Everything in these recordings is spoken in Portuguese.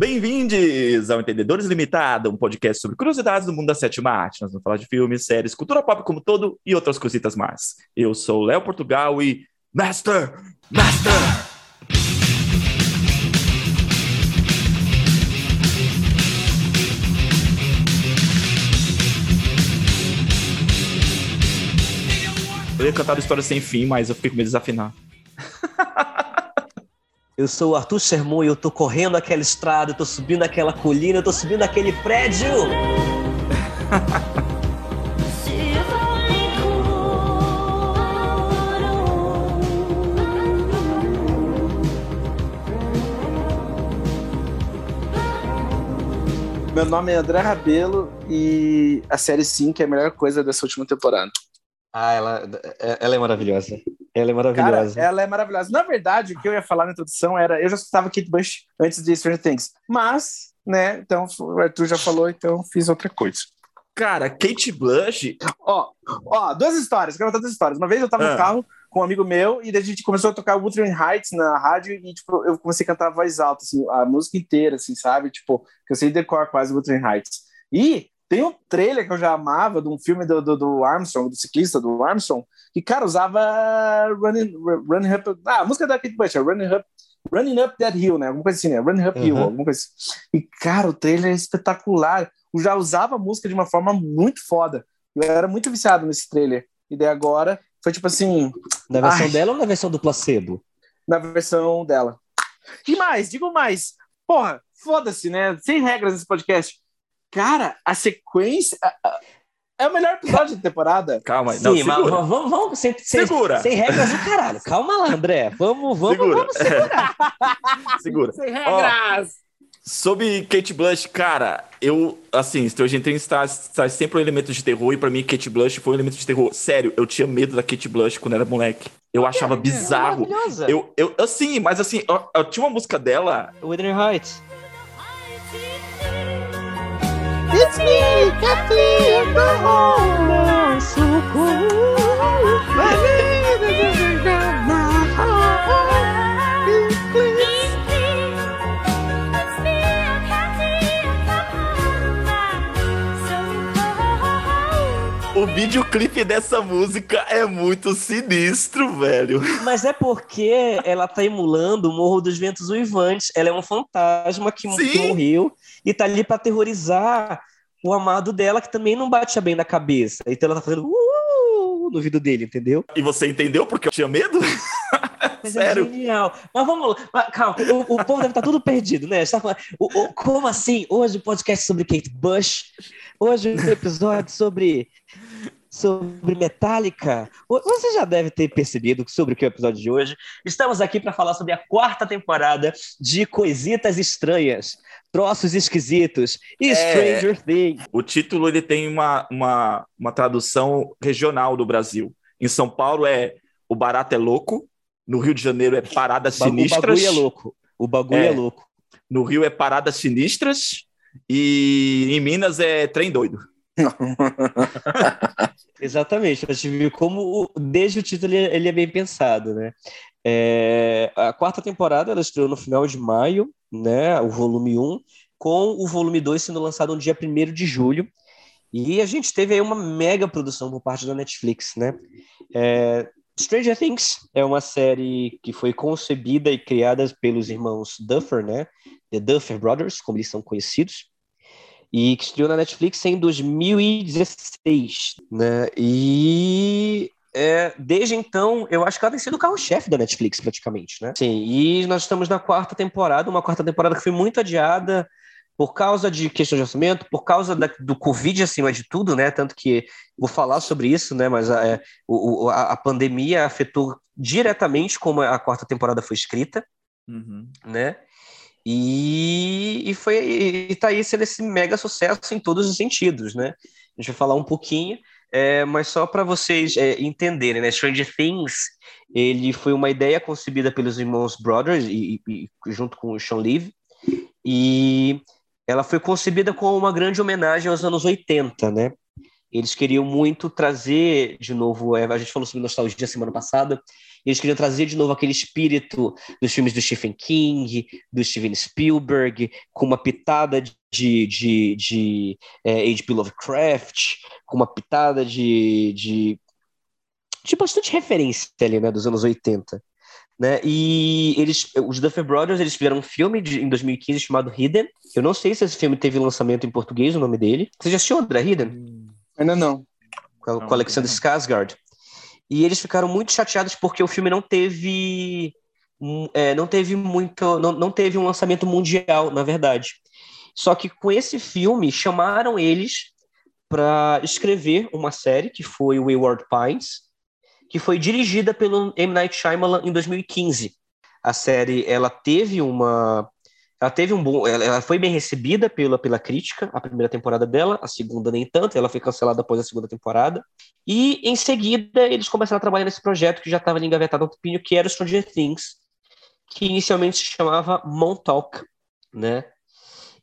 Bem-vindos ao Entendedores Limitado, um podcast sobre curiosidades do mundo da sétima arte. Nós vamos falar de filmes, séries, cultura pop como todo e outras cositas mais. Eu sou Léo Portugal e... Master! Master! Eu ia cantar a história sem fim, mas eu fiquei com medo de desafinar. Eu sou o Arthur Sermon e eu tô correndo aquela estrada, eu tô subindo aquela colina, eu tô subindo aquele prédio. Meu nome é André Rabelo e a série 5 é a melhor coisa dessa última temporada. Ah, ela, ela é maravilhosa. Ela é maravilhosa. Cara, ela é maravilhosa. Na verdade, o que eu ia falar na introdução era. Eu já escutava Kate Bush antes de Stranger Things. Mas, né, então o Arthur já falou, então fiz outra coisa. Cara, Kate Blush. Ó, ó, duas histórias, quero contar duas histórias. Uma vez eu tava Ah. no carro com um amigo meu e daí a gente começou a tocar Wuthering Heights na rádio e, tipo, eu comecei a cantar a voz alta, assim, a música inteira, assim, sabe? Tipo, que eu sei decor quase Wuthering Heights. E tem um trailer que eu já amava de um filme do, do, do Armstrong, do ciclista do Armstrong, que, cara, usava Running, running Up... Ah, a música da Kate Bush, é Running Up Running Up That Hill, né? Alguma coisa assim, né? Running Up Hill, Uhum. alguma coisa assim. E, cara, o trailer é espetacular. Eu já usava a música de uma forma muito foda. Eu era muito viciado nesse trailer. E daí agora foi tipo assim, Na versão Ai. dela ou na versão do placebo? na versão dela. E mais, digo mais. Porra, foda-se, né? Sem regras nesse podcast. Cara, a sequência. É o melhor episódio da temporada. Calma, Sim, não, mas segura. vamos, vamos, vamos sem, sem, Segura. sem regras do caralho. Calma lá, André. Vamos, vamos, Segura. vamos segurar. Segura. Sem regras. Sobre Kate Blush, cara, eu, assim, Stranger Things traz, traz sempre um elemento de terror e pra mim Kate Blush foi um elemento de terror. Sério, eu tinha medo da Kate Blush quando era moleque. Eu achava bizarro. Maravilhosa. Eu, eu, assim, mas assim, eu, eu tinha uma música dela. Wuthering Heights. It's me, Captain Mahone. So cool. My name is O videoclipe dessa música é muito sinistro, velho. Mas é porque ela tá emulando o Morro dos Ventos Uivantes. Ela é um fantasma que, que morreu e tá ali pra aterrorizar o amado dela, que também não batia bem na cabeça. Então ela tá fazendo uh, no ouvido dele, entendeu? E você entendeu porque eu tinha medo? Mas Sério? é genial. Mas vamos lá. Mas, calma, o, o povo deve estar tudo perdido, né? Tá falando, o- o- como assim? Hoje o podcast sobre Kate Bush. Hoje o episódio sobre, sobre Metallica. Você já deve ter percebido sobre o que é o episódio de hoje. Estamos aqui para falar sobre a quarta temporada de Coisitas Estranhas, Troços Esquisitos e É. Stranger Things. O título ele tem uma, uma, uma tradução regional do Brasil. Em São Paulo é O Barato é Louco. No Rio de Janeiro é Paradas Ba- O Sinistras. bagulho é louco. O bagulho é, É. louco. No Rio é Paradas Sinistras. E em Minas é Trem Doido. Exatamente, a gente viu como desde o título ele, ele é bem pensado, né? É, a quarta temporada ela estreou no final de maio, né? O volume 1, com o volume 2 sendo lançado no dia 1 de julho. E a gente teve aí uma mega produção por parte da Netflix, né? É, Stranger Things é uma série que foi concebida e criada pelos irmãos Duffer, né? The Duffer Brothers, como eles são conhecidos e que estreou na Netflix em 2016, né? E é, desde então, eu acho que ela tem sido o carro-chefe da Netflix, praticamente, né? Sim, e nós estamos na quarta temporada, uma quarta temporada que foi muito adiada por causa de questão de orçamento, por causa da- do Covid acima de tudo, né? Tanto que vou falar sobre isso, né? Mas a, é, o- a, a pandemia afetou diretamente como a quarta temporada foi escrita né? E, e foi e tá aí sendo esse mega sucesso em todos os sentidos, né? A gente vai falar um pouquinho, é, mas só para vocês é, entenderem, né? Stranger Things, ele foi uma ideia concebida pelos irmãos Brothers e, e- junto com o Sean Levy e ela foi concebida como uma grande homenagem aos anos 80, né? Eles queriam muito trazer, de novo, é, a gente falou sobre nostalgia semana passada, eles queriam trazer de novo aquele espírito dos filmes do Stephen King, do Steven Spielberg, com uma pitada de, de, de é, H.P. Lovecraft, com uma pitada de, de, de bastante referência ali, né, dos anos 80. Né? E eles, os Duffer Brothers, eles fizeram um filme de, em 2015 chamado Hidden. Eu não sei se esse filme teve lançamento em português, o nome dele. Você já assistiu, André, Hidden? Ainda não. Com, Não, com Alexander não. Skarsgård. E eles ficaram muito chateados porque o filme não teve hum, é, não teve muito não, não teve um lançamento mundial, na verdade. Só que com esse filme chamaram eles para escrever uma série que foi Wayward Pines, que foi dirigida pelo M Night Shyamalan em 2015. A série ela teve uma ela teve um bom ela, ela foi bem recebida pela, pela crítica a primeira temporada dela a segunda nem tanto ela foi cancelada após a segunda temporada. E em seguida eles começaram a trabalhar nesse projeto que já estava engavetado há um tempinho que era o Stranger Things que inicialmente se chamava Montauk né?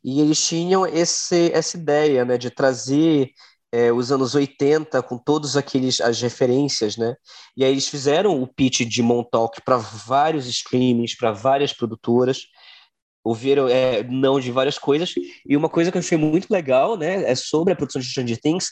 E eles tinham esse, essa ideia né de trazer é, os anos 80 com todos aqueles as referências, né? E aí eles fizeram o pitch de Montauk para vários streamings, para várias produtoras, ouviram é, não de várias coisas. E uma coisa que eu achei muito legal, né, é sobre a produção de Stranger Things.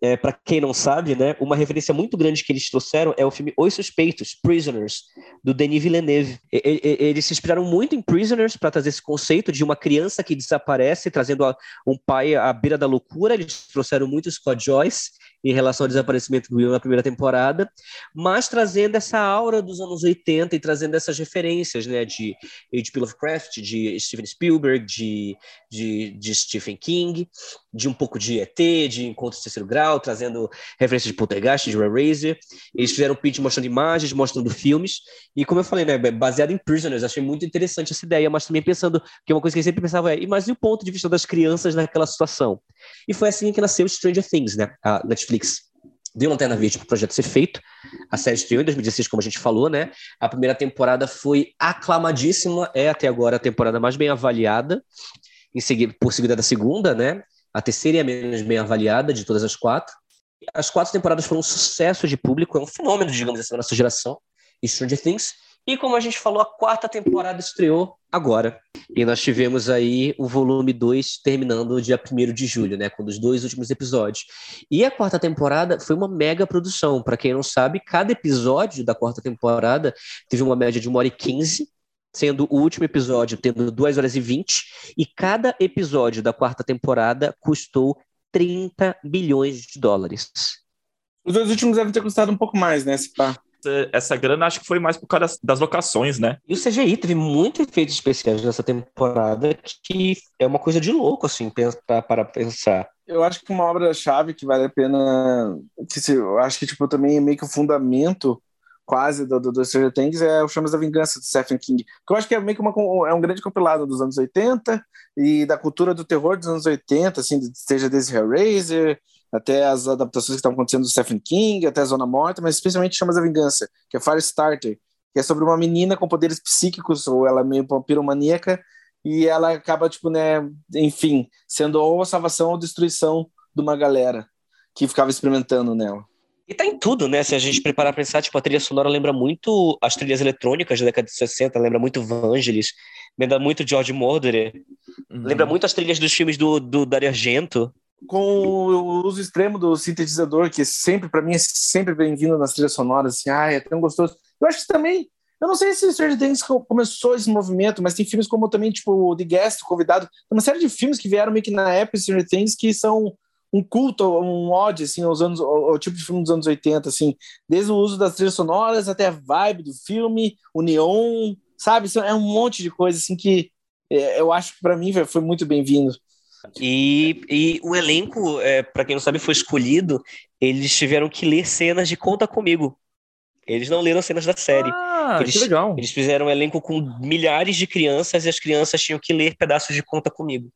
É, para quem não sabe, né, uma referência muito grande que eles trouxeram é o filme Os Suspeitos, Prisoners, do Denis Villeneuve. E- e- eles se inspiraram muito em Prisoners para trazer esse conceito de uma criança que desaparece, trazendo a- um pai à beira da loucura. Eles trouxeram muito Scott Joyce em relação ao desaparecimento do Will na primeira temporada, mas trazendo essa aura dos anos 80 e trazendo essas referências, né, de H.P. Lovecraft, de Steven Spielberg, de, de, de Stephen King, de um pouco de ET, de Encontro de Terceiro Grau, trazendo referências de Poltergeist, de Eraser. Eles fizeram um pitch mostrando imagens, mostrando filmes, e como eu falei, né, baseado em Prisoners, achei muito interessante essa ideia, mas também pensando, que uma coisa que eu sempre pensava é, mas e o ponto de vista das crianças naquela situação? E foi assim que nasceu Stranger Things, né, a Netflix deu Lanterna Verde para o projeto ser feito. A série estreou em 2016, como a gente falou, né? A primeira temporada foi aclamadíssima, é até agora a temporada mais bem avaliada, em seguida, por seguida da segunda, né? A terceira e a menos bem avaliada de todas as quatro. As quatro temporadas foram um sucesso de público, é um fenômeno, digamos assim, da nossa geração, Stranger Things. E como a gente falou, a quarta temporada estreou agora. E nós tivemos aí o volume 2 terminando dia 1 de julho, né? Com os dois últimos episódios. E a quarta temporada foi uma mega produção. Para quem não sabe, cada episódio da quarta temporada teve uma média de 1 hora e 15, sendo o último episódio tendo 2 horas e 20. E cada episódio da quarta temporada custou 30 bilhões de dólares. Os dois últimos devem ter custado um pouco mais, né? Essa- grana acho que foi mais por causa das, das locações, né? E o CGI teve muitos efeitos especiais nessa temporada que é uma coisa de louco, assim, para, para pensar. Eu acho que uma obra-chave que vale a pena. Que se, eu acho que tipo, também é meio que o fundamento quase do, do, do Stranger Things é o Chamas da Vingança do Stephen King. Que eu acho que é meio que uma, é um grande compilado dos anos 80 e da cultura do terror dos anos 80, assim, seja desde Hellraiser até as adaptações que estão acontecendo do Stephen King, até Zona Morta, mas especialmente Chamas da Vingança, que é Firestarter, que é sobre uma menina com poderes psíquicos, ou ela é meio piromaníaca, e ela acaba, tipo, né, enfim, sendo ou a salvação ou a destruição de uma galera que ficava experimentando nela. E tá em tudo, né? Se a gente preparar pra pensar, tipo, a trilha sonora lembra muito as trilhas eletrônicas da década de 60, lembra muito Vangelis, lembra muito George Moroder, lembra muito as trilhas dos filmes do, do Dario Argento. Com o uso extremo do sintetizador, que sempre, para mim, é sempre bem-vindo nas trilhas sonoras, assim, ai, é tão gostoso. Eu acho que também, eu não sei se Stranger Things co- começou esse movimento, mas tem filmes como também, tipo, The Guest, Convidado, uma série de filmes que vieram meio que na época Stranger Things que são um culto, um ódio, assim, aos anos, ao, ao tipo de filme dos anos 80, assim, desde o uso das trilhas sonoras até a vibe do filme, o neon, sabe? É um monte de coisa, assim, que é, eu acho que para mim foi muito bem-vindo. E, e o elenco, é, para quem não sabe, foi escolhido. Eles tiveram que ler cenas de Conta Comigo. Eles não leram cenas da série. Ah, Eles- que legal. Eles fizeram um elenco com milhares de crianças e as crianças tinham que ler pedaços de Conta Comigo.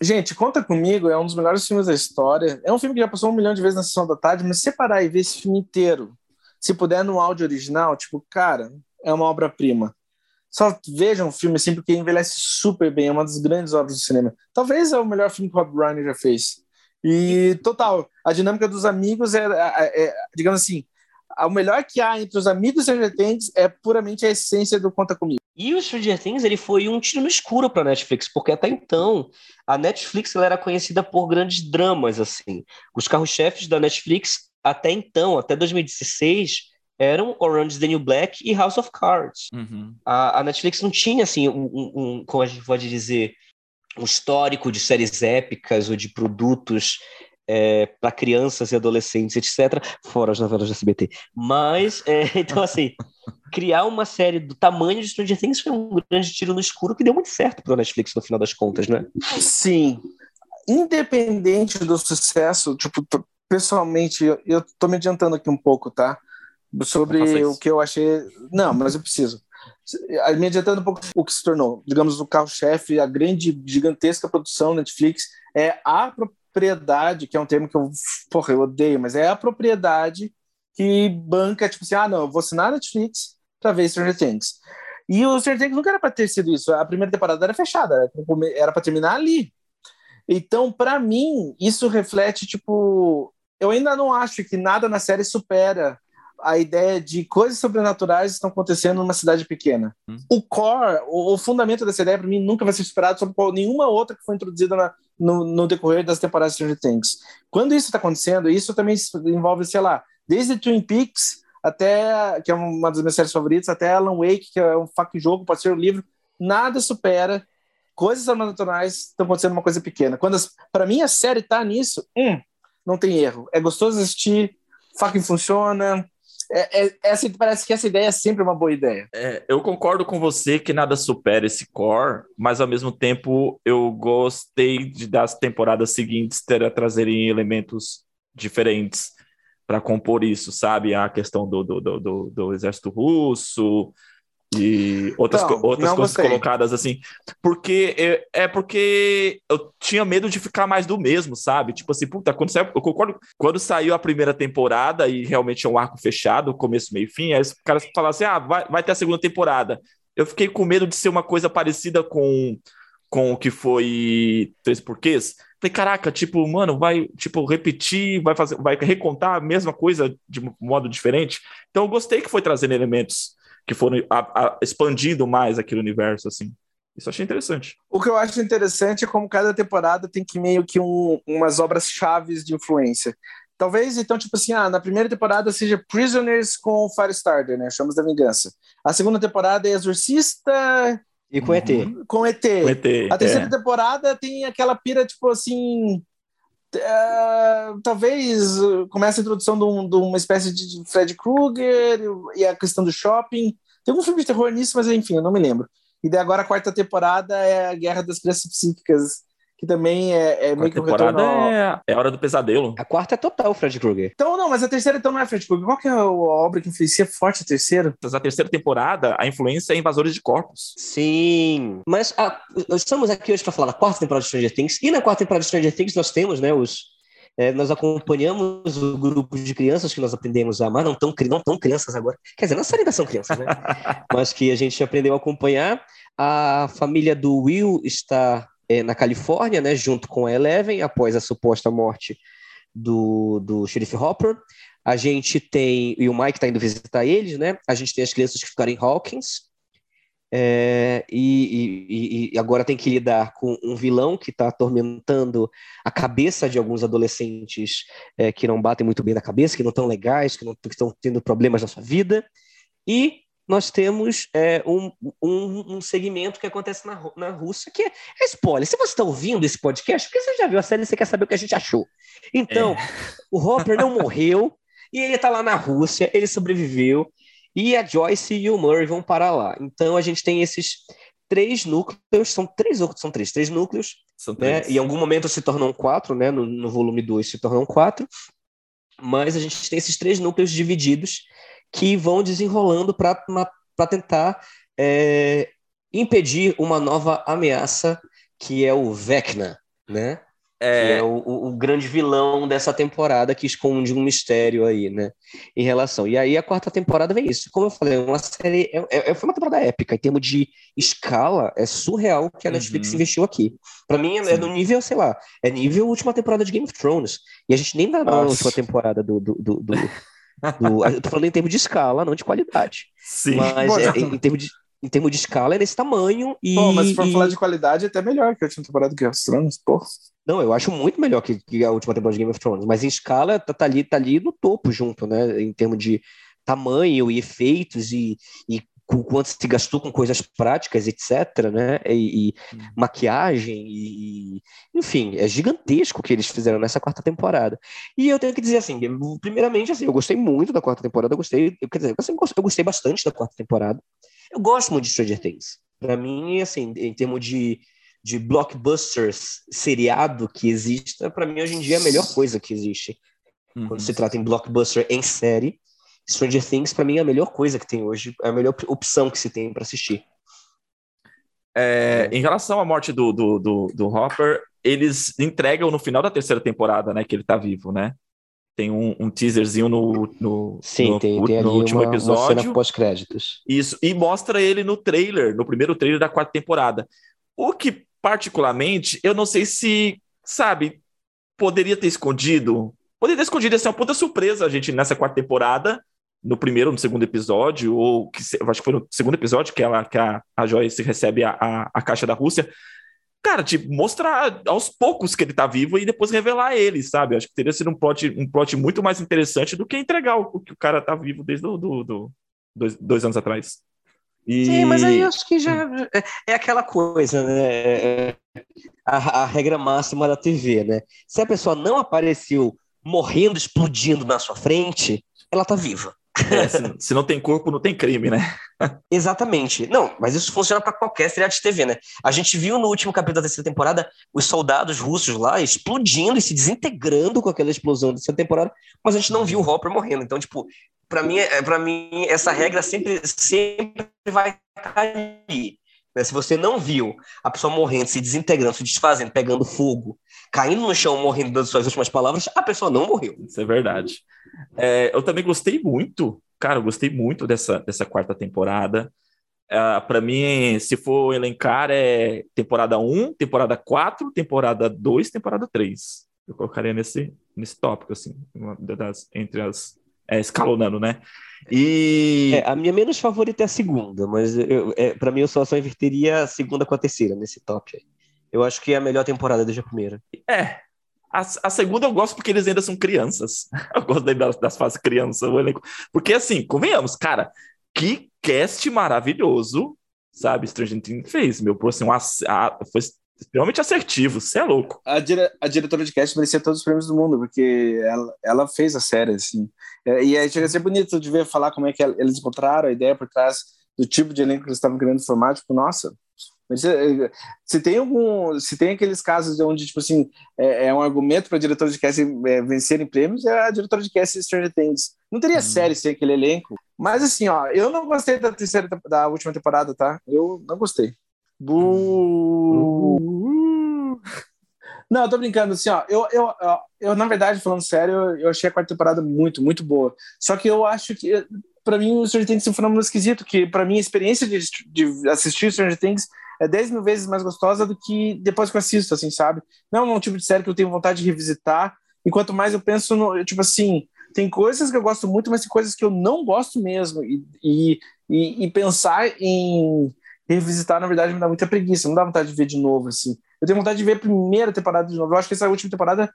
Gente, Conta Comigo é um dos melhores filmes da história. É um filme que já passou um milhão de vezes na sessão da tarde, mas se você parar e ver esse filme inteiro, se puder no áudio original, tipo, cara, é uma obra-prima. Só vejam o filme assim, porque envelhece super bem, é uma das grandes obras do cinema. Talvez é o melhor filme que o Rob Reiner já fez. E, total, a dinâmica dos amigos é, é- é- digamos assim, o melhor que há entre os amigos Stranger Things é puramente a essência do Conta Comigo. E o Stranger Things ele foi um tiro no escuro para a Netflix, porque até então a Netflix ela era conhecida por grandes dramas assim. Os carros-chefes da Netflix até então, até 2016, eram Orange is the New Black e House of Cards. Uhum. A, a Netflix não tinha assim um, um, um, como a gente pode dizer, um histórico de séries épicas ou de produtos é, para crianças e adolescentes, etc., fora as novelas da SBT. Mas, é, então, assim, criar uma série do tamanho de Stranger Things foi um grande tiro no escuro que deu muito certo para a Netflix no final das contas, né? Sim. Independente do sucesso, tipo, pessoalmente, eu, eu tô me adiantando aqui um pouco, tá? Sobre o que eu achei. Não, mas eu preciso. Me adiantando um pouco o que se tornou, digamos, o carro-chefe, a grande, gigantesca produção Netflix é a propriedade, que é um termo que eu, porra, eu odeio, mas é a propriedade que banca, tipo assim, ah, não, eu vou assinar a Netflix pra ver Stranger Things. E o Stranger Things nunca era pra ter sido isso. A primeira temporada era fechada, era pra terminar ali. Então, pra mim, isso reflete, tipo, eu ainda não acho que nada na série supera a ideia de coisas sobrenaturais estão acontecendo numa cidade pequena. Hum. O core, o, o fundamento dessa ideia, para mim, nunca vai ser superado sobre qual- nenhuma outra que foi introduzida na- no, no decorrer das temporadas de Stranger Things. Quando isso está acontecendo, isso também envolve, sei lá, desde Twin Peaks até, que é uma das minhas séries favoritas, até Alan Wake, que é um fucking jogo, pode ser um livro, nada supera coisas sobrenaturais estão acontecendo uma coisa pequena. Quando para mim a série tá nisso, hum, não tem erro. É gostoso assistir, fucking funciona. É, é- essa, parece que essa ideia é sempre uma boa ideia. É, eu concordo com você que nada supera esse core, mas ao mesmo tempo eu gostei de das temporadas seguintes ter, trazerem elementos diferentes para compor isso, sabe? A questão do, do, do, do- do exército russo e outras, Não, outras não coisas gostei. colocadas assim. Porque é, é porque eu tinha medo de ficar mais do mesmo, sabe? Tipo assim, puta, quando saiu, eu concordo. Quando saiu a primeira temporada e realmente é um arco fechado, começo, meio e fim, aí os caras falaram assim: ah, vai, vai ter a segunda temporada. Eu fiquei com medo de ser uma coisa parecida com, com o que foi Três Porquês. Falei, caraca, tipo, mano, vai tipo repetir, vai fazer, vai recontar a mesma coisa de modo diferente. Então eu gostei que foi trazendo elementos que foram a- a- expandindo mais aquele universo, assim. Isso eu achei interessante. O que eu acho interessante é como cada temporada tem que meio que um, umas obras chaves de influência. Talvez, então, tipo assim, ah, na primeira temporada seja Prisoners com Firestarter, né? Chamas da Vingança. A segunda temporada é Exorcista E com ET. com ET. O ET, A terceira é. temporada tem aquela pira, tipo assim. É, talvez uh, comece a introdução de, um- de uma espécie de Fred Krueger e a questão do shopping. Tem um filme de terror nisso, mas enfim, eu não me lembro. E daí agora a quarta temporada é a Guerra das Crianças Psíquicas, que também é, é A meio que um temporada é, é a hora do pesadelo. A quarta é total Fred Krueger. Então, não, mas a terceira então não é Fred Krueger. Qual que é a obra que influencia forte a terceira? A terceira temporada, a influência é invasores de corpos. Sim. Mas ah, estamos aqui hoje para falar da quarta temporada de Stranger Things. E na quarta temporada de Stranger Things nós temos, né, os. é, nós acompanhamos o grupo de crianças que nós aprendemos a amar, não tão, não tão crianças agora. Quer dizer, nossa ainda são crianças, né? Mas que a gente aprendeu a acompanhar. A família do Will está é, na Califórnia, né, junto com a Eleven, após a suposta morte do, do Sheriff Hopper. A gente tem. E o Mike está indo visitar eles, né? A gente tem as crianças que ficaram em Hawkins. É, e, e- e agora tem que lidar com um vilão que está atormentando a cabeça de alguns adolescentes é, que não batem muito bem na cabeça, que não estão legais, que que estão tendo problemas na sua vida. E nós temos é, um, um, um segmento que acontece na, na Rússia, que é, é spoiler. Se você está ouvindo esse podcast, porque você já viu a série, você quer saber o que a gente achou. Então, o Hopper não morreu, e ele está lá na Rússia, ele sobreviveu, e a Joyce e o Murray vão para lá. Então a gente tem esses três núcleos, são três ou são três, três núcleos, São né? três. E em algum momento se tornam quatro, né? No, no volume 2 se tornam quatro. Mas a gente tem esses três núcleos divididos que vão desenrolando para tentar é, impedir uma nova ameaça que é o Vecna, né? que É, é o, o- o grande vilão dessa temporada que esconde um mistério aí, né? Em relação. E aí a quarta temporada vem isso. Como eu falei, é uma série. É, é- é- foi uma temporada épica. Em termos de escala, é surreal que a Netflix Uhum. investiu aqui. Pra mim, é, é no nível, sei lá, é nível última temporada de Game of Thrones. E a gente nem tá na última temporada do, do, do, do, Do, eu tô falando em termos de escala, não de qualidade. Sim. Mas é, em, em termos de, em termos de escala é nesse tamanho e. Pô, mas se for e- falar de qualidade, é até melhor que a última temporada do Game of Thrones, pô. Não, eu acho muito melhor que, que a última temporada de Game of Thrones, mas em escala tá, tá ali, tá ali no topo junto, né? Em termos de tamanho e efeitos e, e com quanto se gastou com coisas práticas, etc, né? E, e maquiagem e, e- enfim, é gigantesco o que eles fizeram nessa quarta temporada. E eu tenho que dizer assim, primeiramente assim, eu gostei muito da quarta temporada, eu gostei, eu, quer dizer, gost- eu gostei bastante da quarta temporada. Eu gosto muito de Stranger Things. Pra mim, assim, em termos de de blockbusters seriado que exista, pra mim hoje em dia é a melhor coisa que existe. Uhum. Quando se trata em blockbuster em série, Stranger Things pra mim é a melhor coisa que tem hoje, é a melhor op- opção que se tem pra assistir. É, em relação à morte do, do, do, do Hopper, eles entregam no final da terceira temporada, né? Que ele tá vivo, né? Tem um, um teaserzinho no, no, Sim, no, tem, tem ali no último uma, uma episódio. cena pós-créditos. Isso, e mostra ele no trailer, no primeiro trailer da quarta temporada. O que, particularmente, eu não sei se, sabe, poderia ter escondido. Poderia ter escondido, essa é uma puta surpresa a gente nessa quarta temporada, no primeiro ou no segundo episódio, ou que acho que foi no segundo episódio que, ela, que a, a Joyce recebe a, a, a caixa da Rússia. Cara, tipo, mostrar aos poucos que ele tá vivo e depois revelar ele, sabe? Acho que teria sido um plot, um plot muito mais interessante do que entregar o, que o cara tá vivo desde do, do, do- dois, dois anos atrás. E... Sim, mas aí acho que já é, é aquela coisa, né? A, a regra máxima da TV, né? Se a pessoa não apareceu morrendo, explodindo na sua frente, ela tá viva. É, se, não tem corpo, não tem crime, né? Exatamente. Não, mas isso funciona para qualquer seriado de TV, né? A gente viu no último capítulo da terceira temporada os soldados russos lá explodindo e se desintegrando com aquela explosão da terceira temporada, mas a gente não viu o Hopper morrendo. Então, tipo, para mim, é- pra mim essa regra sempre, sempre vai estar ali. né? Se você não viu a pessoa morrendo, se desintegrando, se desfazendo, pegando fogo, caindo no chão, morrendo das suas últimas palavras, a pessoa não morreu. Isso é verdade. É, eu também gostei muito, cara, eu gostei muito dessa, dessa quarta temporada. Ah, para mim, se for elencar, é temporada 1, temporada 4, temporada 2, temporada 3. Eu colocaria nesse, nesse tópico, assim, das, entre as. É, escalonando, né? E. É, a minha menos favorita é a segunda, mas eu, é, para mim eu só, só inverteria a segunda com a terceira nesse top aí. Eu acho que é a melhor temporada desde a primeira. É. A, a segunda eu gosto porque eles ainda são crianças. Eu gosto daí das, das fases criança, o elenco. Porque, assim, convenhamos, cara, que cast maravilhoso, sabe? Stranger Things fez, meu. Pô, assim, um a- foi extremamente assertivo, você é louco. A, dire- a diretora de cast merecia todos os prêmios do mundo, porque ela, ela fez a série, assim. É, E aí chega a ser bonito de ver falar como é que eles encontraram a ideia por trás do tipo de elenco que eles estavam querendo formar. Tipo, nossa, mas, é, se tem algum, se tem aqueles casos onde, tipo assim, é, é um argumento para diretora de cast é, vencerem prêmios, é a diretora de cast de Stranger Things. Não teria série sem aquele elenco. Mas assim, ó, eu não gostei da terceira, da última temporada, tá? Eu não gostei. Bu... Não, eu tô brincando, assim, ó, eu, eu, eu, eu, na verdade, falando sério, eu, achei a quarta temporada muito, muito boa. Só que eu acho que, pra mim, o Stranger Things é um fenômeno esquisito, que pra mim a experiência de, de assistir Stranger Things é 10 mil vezes mais gostosa do que depois que eu assisto, assim, sabe? Não é um tipo de série que eu tenho vontade de revisitar, e quanto mais eu penso no, tipo assim, tem coisas que eu gosto muito, mas tem coisas que eu não gosto mesmo, e, e, e, e pensar em revisitar, na verdade, me dá muita preguiça, não dá vontade de ver de novo, assim. Eu tenho vontade de ver a primeira temporada de novo. Eu acho que essa última temporada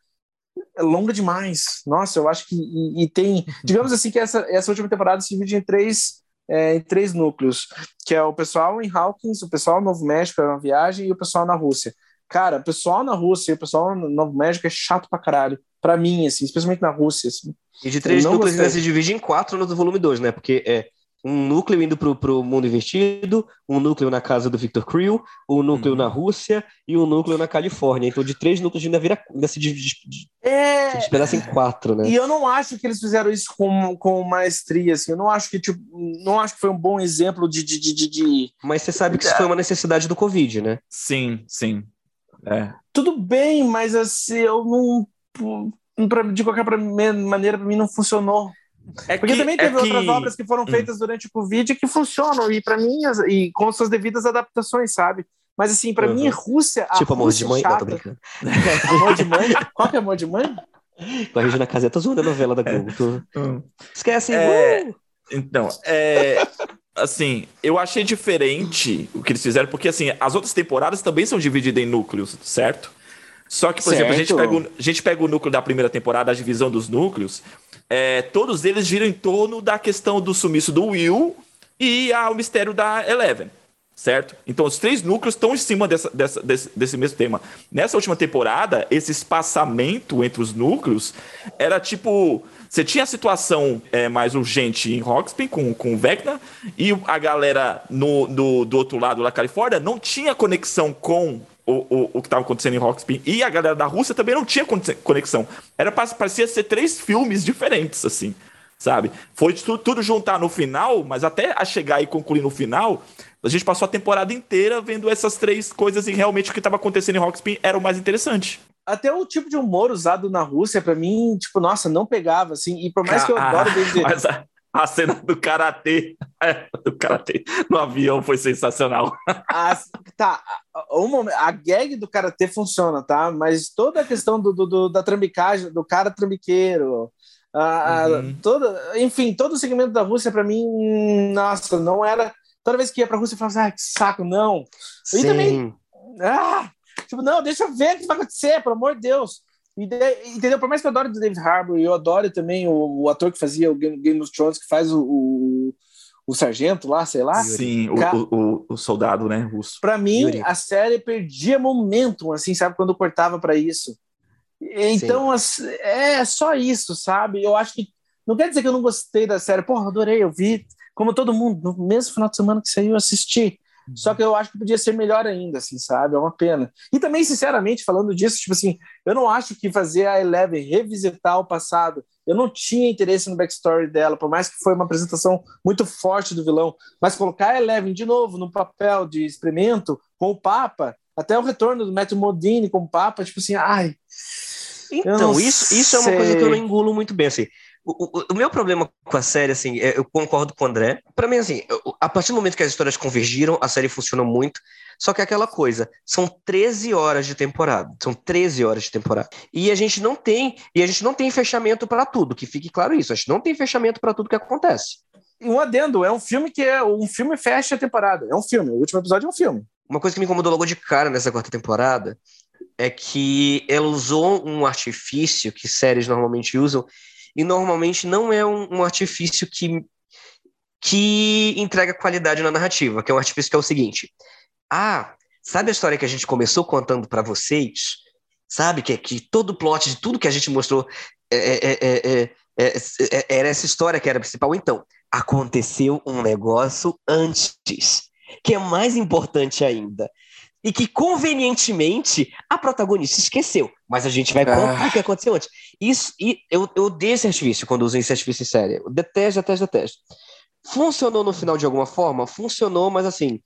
é longa demais. Nossa, eu acho que. E, e tem. Digamos assim que essa, essa última temporada se divide em três, é, em três núcleos: que é o pessoal em Hawkins, o pessoal no Novo México, é uma viagem, e o pessoal na Rússia. Cara, o pessoal na Rússia e o pessoal no Novo México é chato pra caralho. Pra mim, assim, especialmente na Rússia. Assim. E de três núcleos ainda se divide em quatro no volume 2, né? Porque é um núcleo indo pro, pro mundo invertido, um núcleo na casa do Victor Creel, um núcleo Uhum. na Rússia e um núcleo na Califórnia. Então, de três núcleos ainda, vira, ainda se divide se É. despedaça em quatro, né? E eu não acho que eles fizeram isso com, com maestria, assim. Eu não acho que, tipo, não acho que foi um bom exemplo de. de, de, de- Mas você sabe que isso foi uma necessidade do Covid, né? Sim, sim. É. Tudo bem, mas assim, eu não. pra- De qualquer maneira, para mim não funcionou. É Porque que- também é teve outras que- obras que foram feitas durante o Covid que funcionam, e para mim, e com suas devidas adaptações, sabe? Mas assim, para Uhum. mim, Rússia. A tipo amor de é mãe. Não, tô chata. brincando. amor de mãe? Qual que é amor de mãe? Com a Regina Casé, tô zoando a novela da Globo. tô- Esquece. É. uh! Então, é. Assim, eu achei diferente o que eles fizeram, porque assim, as outras temporadas também são divididas em núcleos, certo? Só que, por exemplo, a gente, Certo. pega o, a gente pega o núcleo da primeira temporada, a divisão dos núcleos, é, todos eles giram em torno da questão do sumiço do Will e a- o mistério da Eleven, certo? Então, os três núcleos estão em cima dessa- dessa- desse, desse mesmo tema. Nessa última temporada, esse espaçamento entre os núcleos era tipo. Você tinha a situação é, mais urgente em Roxpin com, com o Vecna, e a galera no, do, do outro lado da Califórnia não tinha conexão com o, o, o que estava acontecendo em Roxpin. E a galera da Rússia também não tinha conexão. Era pa- parecia ser três filmes diferentes, assim, sabe? Foi tudo, tudo juntar no final, mas até a chegar e concluir no final, a gente passou a temporada inteira vendo essas três coisas e realmente o que estava acontecendo em Roxpin era o mais interessante. Até o tipo de humor usado na Rússia, pra mim, tipo, nossa, não pegava, assim. E por mais que eu Ah, adoro David. Mas a, a cena do karatê, é, do karatê no avião foi sensacional. As- tá, a- um momento, a gag do karatê funciona, tá? Mas toda a questão do, do- do- da trambicagem, do cara trambiqueiro, a- a- Uhum. toda, enfim, todo o segmento da Rússia, pra mim, nossa, não era. Toda vez que ia pra Rússia, eu falava assim, ah, que saco, não. E também- Ah! Tipo, não, deixa eu ver o que vai acontecer, pelo amor de Deus. E daí- entendeu? Por mais que eu adore o David Harbour, e eu adoro também o, o ator que fazia o Game, Game of Thrones, que faz o, o, o sargento lá, sei lá. Sim, o, Ca- o, o- o soldado, né, russo. Pra mim, Yuri. a série perdia momentum, assim, sabe? Quando cortava pra isso. Então, as- é só isso, sabe? Eu acho que. Não quer dizer que eu não gostei da série. Porra, adorei, eu vi. Como todo mundo, no mesmo final de semana que saiu, eu assisti. Só que eu acho que podia ser melhor ainda, assim, sabe? É uma pena. E também, sinceramente, falando disso, tipo assim, eu não acho que fazer a Eleven revisitar o passado, eu não tinha interesse no backstory dela, por mais que foi uma apresentação muito forte do vilão, mas colocar a Eleven de novo no papel de experimento com o Papa, até o retorno do Matthew Modini como Papa, tipo assim, ai, Então, isso, isso é uma coisa que eu não engulo muito bem, assim. O, o- o meu problema com a série, assim, é- eu concordo com o André. Pra mim, assim, a partir do momento que as histórias convergiram, a série funcionou muito. Só que é aquela coisa, são 13 horas de temporada. São 13 horas de temporada. E a gente não tem, e a gente não tem fechamento pra tudo, que fique claro isso. A gente não tem fechamento pra tudo que acontece. E um adendo, é um filme que é um filme fecha a temporada. É um filme, o último episódio é um filme. Uma coisa que me incomodou logo de cara nessa quarta temporada é que ela usou um artifício que séries normalmente usam, e normalmente não é um, um artifício que, que entrega qualidade na narrativa, que é um artifício que é o seguinte: Ah, sabe a história que a gente começou contando para vocês? Sabe que, que todo o plot de tudo que a gente mostrou é, é, é, é, é, é, era essa história que era principal? Então, aconteceu um negócio antes que é mais importante ainda. E que, convenientemente, a protagonista esqueceu. Mas a gente vai contar Ah. o que aconteceu antes. Isso, e eu, eu odeio esse artifício quando usam esse artifício em série. Eu detesto, detesto, detesto. Funcionou no final de alguma forma? Funcionou, mas assim.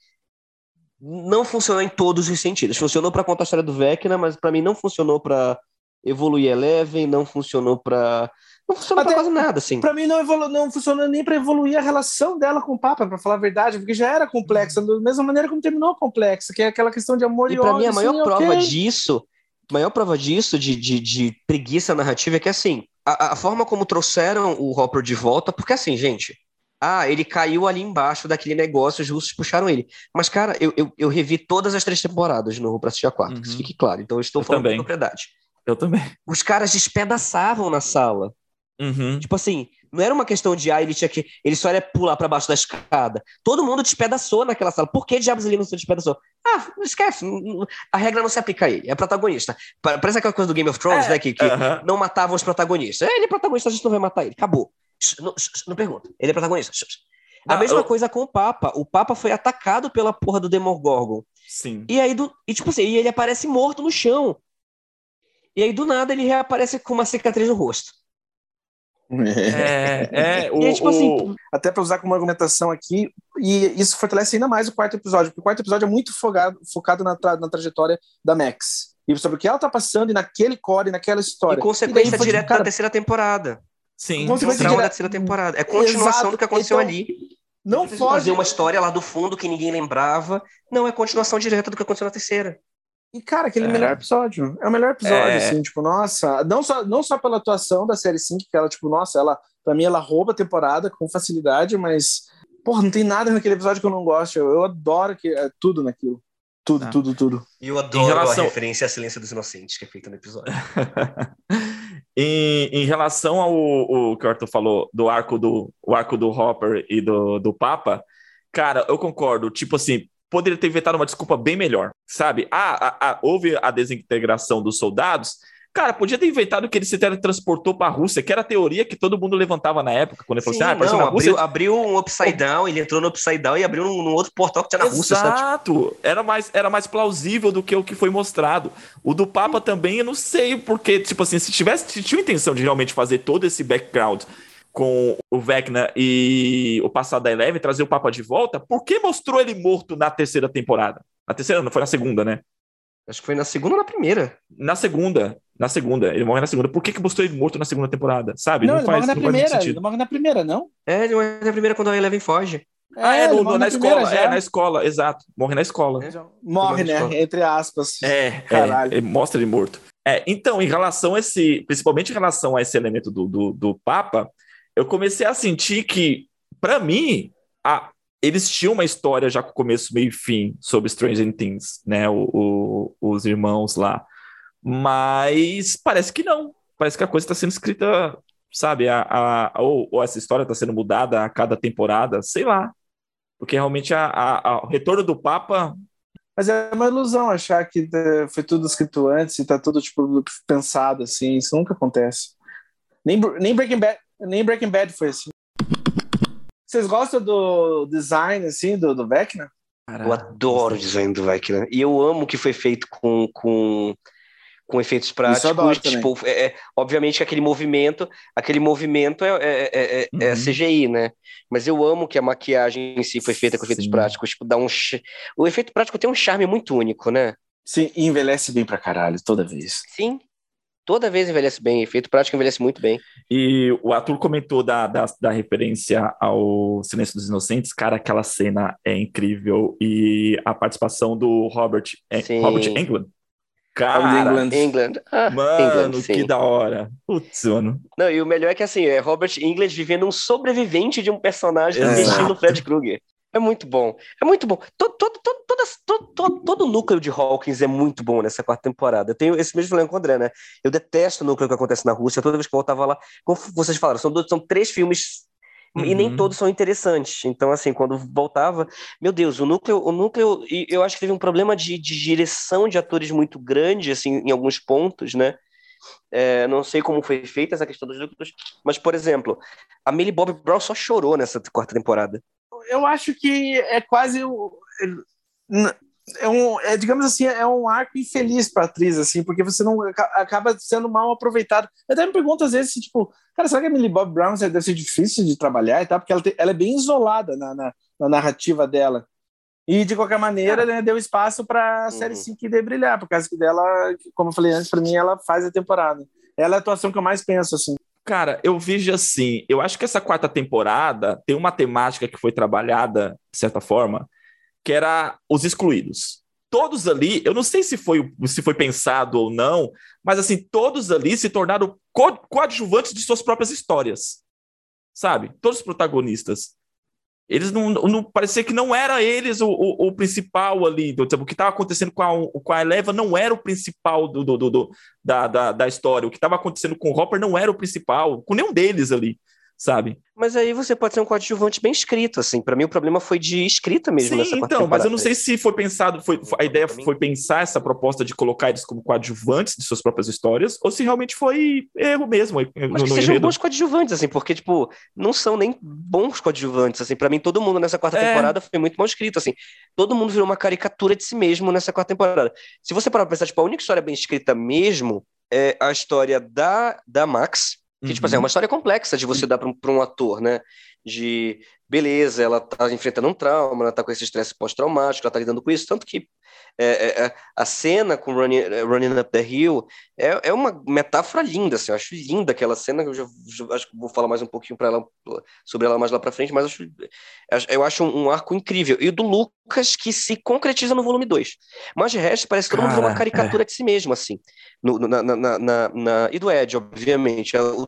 Não funcionou em todos os sentidos. Funcionou para contar a história do Vecna, mas para mim não funcionou para evoluir Eleven, não funcionou para Não funcionou Até- pra quase nada, assim. Pra mim não, evolu não funcionou nem pra evoluir a relação dela com o Papa, pra falar a verdade, porque já era complexa, da mesma maneira como terminou complexa, que é aquela questão de amor e, E pra mim, a ódio, maior assim, prova ok. disso, a maior prova disso, de, de, de preguiça narrativa, é que assim, a, a forma como trouxeram o Hopper de volta, porque assim, gente, ah, ele caiu ali embaixo daquele negócio, os russos puxaram ele. Mas, cara, eu, eu, eu revi todas as três temporadas de novo pra assistir a quarta, que isso Uhum. fique claro. Então eu estou Eu falando também. com propriedade. Eu também. Os caras despedaçavam na sala. Uhum. Tipo assim, não era uma questão de, ah, ele tinha que. Ele só ia pular pra baixo da escada. Todo mundo despedaçou naquela sala. Por que diabos ele não se despedaçou? Ah, não esquece. A regra não se aplica a ele. É protagonista. Pa- Parece aquela coisa do Game of Thrones, É, né? Que, que aham. não matavam os protagonistas. É, ele é protagonista, a gente não vai matar ele. Acabou. Não, não pergunta. Ele é protagonista. A Ah, mesma eu- coisa com o Papa. O Papa foi atacado pela porra do Demogorgon. Sim. E aí, do, e tipo assim, e ele aparece morto no chão. E aí, do nada, ele reaparece com uma cicatriz no rosto. É, é, o, E aí, tipo o- assim, Até pra usar como argumentação aqui, e isso fortalece ainda mais o quarto episódio, porque o quarto episódio é muito focado, focado na, tra- na trajetória da Max. E sobre o que ela tá passando e naquele core, naquela história. E consequência E daí direta cara, da terceira temporada. sim. consequência O direta- da terceira temporada. É continuação Exato. do que aconteceu Então, ali. Não Fazer foge. uma história lá do fundo que ninguém lembrava. Não, é continuação direta do que aconteceu na terceira. E, cara, aquele É. melhor episódio. É o melhor episódio, É. assim, tipo, nossa. Não só, não só pela atuação da série 5, que ela, tipo, nossa, ela, pra mim, ela rouba a temporada com facilidade, mas, porra, não tem nada naquele episódio que eu não gosto. Eu, eu adoro que, é, tudo naquilo. Tudo, Ah. tudo, tudo. E eu adoro relação- a referência à Silêncio dos Inocentes que é feita no episódio. em, em relação ao o que o Arthur falou do arco do, o arco do Hopper e do, do Papa, cara, eu concordo. Tipo assim, poderia ter inventado uma desculpa bem melhor, sabe? Ah, houve a desintegração dos soldados. Cara, podia ter inventado que ele se teletransportou para a Rússia, que era a teoria que todo mundo levantava na época, quando ele falou Sim, assim: ah, não, na Rússia. abriu, abriu um Upside Down, ele entrou no Upside Down e abriu num, num outro portal que tinha na Rússia, sabe? Exato. Era mais, era mais plausível do que o que foi mostrado. O do Papa também, eu não sei, porque, tipo assim, se tivesse se tinha intenção de realmente fazer todo esse background com o Vecna e o passado da Eleven, trazer o Papa de volta, por que mostrou ele morto na terceira temporada? Na terceira, não foi na segunda, né? Acho que foi na segunda ou na primeira. Na segunda. Na segunda. Ele morre na segunda. Por que, que mostrou ele morto na segunda temporada? Sabe? não, ele morre na não faz primeira. Ele sentido. morre na primeira, não? É, ele morre na primeira quando a Eleven foge. Ah, é, ele no- na, primeira escola. já. É, na escola, exato. Morre na escola. É. Morre, Primeira né? Entre aspas. É, Caralho. é, ele mostra ele morto. É, então, em relação a esse, principalmente em relação a esse elemento do, do, do Papa, eu comecei a sentir que, para mim, a, eles tinham uma história já com começo, meio e fim sobre Stranger Things, né? O, o- os irmãos lá. Mas parece que não. Parece que a coisa está sendo escrita, sabe? A, a, ou, ou essa história está sendo mudada a cada temporada, sei lá. Porque realmente a, o retorno do Papa Mas é uma ilusão achar que eh, foi tudo escrito antes e tá tudo, tipo, pensado, assim. Isso nunca acontece. Nem, nem, Breaking, Bad, nem Breaking Bad foi assim. Vocês gostam do design, assim, do, do Vecna? Eu adoro o design do Vecna. E eu amo o que foi feito com, com, com efeitos práticos. adoro também. tipo, é, é- obviamente que aquele movimento, aquele movimento é, é, é- é- é Uhum. CGI, né? Mas eu amo que a maquiagem em si foi feita com efeitos Sim. práticos. Tipo, dá um. ch- O efeito prático tem um charme muito único, né? Sim, e envelhece bem pra caralho, toda vez. Sim. Toda vez envelhece bem. Efeito prático envelhece muito bem. E o Arthur comentou da, da, da referência ao Silêncio dos Inocentes. Cara, aquela cena é incrível. E a participação do Robert, é, Sim. Robert Englund. Cara, Englund. England. Ah, mano, England, que da hora. Putz, mano. Não, e o melhor é que assim, é Robert Englund vivendo um sobrevivente de um personagem Exato. estilo Fred Krueger. É muito bom. É muito bom. Todo, todo, todo, todas- todo, todo, todo o núcleo de Hawkins é muito bom nessa quarta temporada. Eu tenho esse mesmo problema com o André, né? Eu detesto o núcleo que acontece na Rússia. Toda vez que eu voltava lá, como vocês falaram, são, dois- são três filmes e nem Uhum. todos são interessantes. Então, assim, quando voltava, meu Deus, o núcleo, o núcleo, eu acho que teve um problema de, de direção de atores muito grande, assim, em alguns pontos, né? É, não sei como foi feita essa questão dos núcleos, mas, por exemplo, a Millie Bobby Brown só chorou nessa quarta temporada. Eu acho que é quase o. É um, é, digamos assim, é um arco infeliz pra atriz, assim, porque você não aca- acaba sendo mal aproveitado. Eu até me pergunto às vezes, tipo, cara, será que a Millie Bob Brown deve ser difícil de trabalhar e tal? Porque ela, tem- ela é bem isolada na, na, na narrativa dela. E, de qualquer maneira, né, deu espaço pra série Uhum. 5 de brilhar, por causa que dela, como eu falei antes, pra mim, ela faz a temporada. Ela é a atuação que eu mais penso, assim. Cara, eu vejo assim, eu acho que essa quarta temporada tem uma temática que foi trabalhada, de certa forma, que era os excluídos. Todos ali, eu não sei se foi, se foi pensado ou não, mas assim, todos ali se tornaram co coadjuvantes de suas próprias histórias. Sabe? Todos os protagonistas. Eles não, não parecia que não era eles o, o, o principal ali. do- tipo, o que estava acontecendo com a, com a Eleva não era o principal do, do, do- da, da, da história. O que estava acontecendo com o Hopper não era o principal, com nenhum deles ali, sabe? Mas aí você pode ser um coadjuvante bem escrito, assim. Para mim, o problema foi de escrita mesmo Sim, nessa então, mas eu não temporada. sei se foi pensado, foi, a ideia foi pensar essa proposta de colocar eles como coadjuvantes de suas próprias histórias, ou se realmente foi erro mesmo. Mas no, que sejam enredo. bons coadjuvantes, assim, porque, tipo, não são nem bons coadjuvantes, assim. Pra mim, todo mundo nessa quarta É. temporada foi muito mal escrito, assim. Todo mundo virou uma caricatura de si mesmo nessa quarta temporada. Se você parar pra pensar, tipo, a única história bem escrita mesmo é a história da, da Max, que, tipo assim, é Uhum. uma história complexa de você dar pra um, um ator, né? De beleza, ela tá enfrentando um trauma, ela tá com esse estresse pós-traumático, ela tá lidando com isso, tanto que é, é, é a cena com Running, é, Running Up the Hill é, é uma metáfora linda, assim, eu acho linda aquela cena, eu já, já acho que vou falar mais um pouquinho para ela sobre ela mais lá para frente, mas eu acho, eu acho um, um, arco incrível. E o do Lucas que se concretiza no volume 2. Mas de resto, parece que todo mundo virou uma caricatura é. de si mesmo, assim. No, na, na, na, e do Ed, obviamente. O,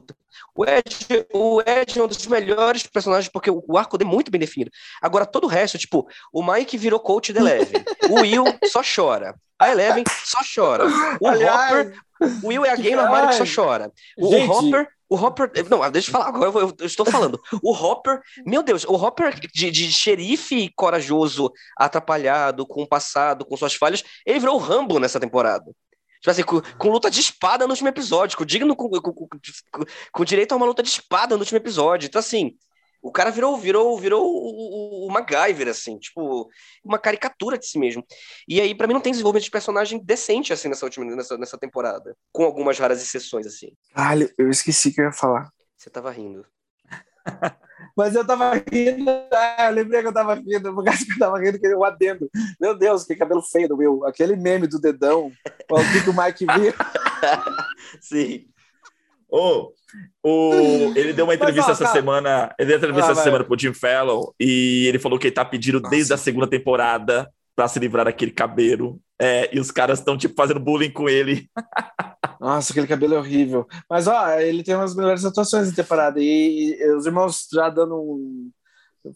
o Ed, o Ed é um dos melhores personagens, porque o, arco dele é muito bem definido. Agora, todo o resto, tipo, o Mike virou coach da Eleven. o Will só chora. A Eleven só chora. O Aliás, Hopper, o Will é a gamer Mario que só chora. O, o Hopper o Hopper. Não, deixa eu falar agora, eu, eu, estou falando. O Hopper, meu Deus, o Hopper de, de xerife corajoso, atrapalhado, com o passado, com suas falhas, ele virou o Rambo nessa temporada. Tipo assim, com, com, luta de espada no último episódio, com, digno, com, com, com, direito a uma luta de espada no último episódio. Então, assim, o cara virou, virou, virou o, o, o MacGyver, assim, tipo, uma caricatura de si mesmo. E aí, para mim, não tem desenvolvimento de personagem decente, assim, nessa última, nessa, nessa temporada. Com algumas raras exceções, assim. Ah, eu esqueci que eu ia falar. Você tava rindo. Mas eu tava rindo, ah, eu lembrei que eu tava rindo, por causa que eu tava rindo, que eu adendo. Meu Deus, que cabelo feio do meu. Aquele meme do dedão, o que, o Mike viu. Sim. Oh, o, ele deu uma entrevista essa semana. Ele deu uma entrevista ah, essa semana pro Jim Fallon e ele falou que ele tá pedindo Nossa. desde a segunda temporada para se livrar daquele cabelo. É, e os caras estão, tipo, fazendo bullying com ele. Nossa, aquele cabelo é horrível. Mas, ó, ele tem umas melhores atuações da temporada. E, e, os irmãos já dando um...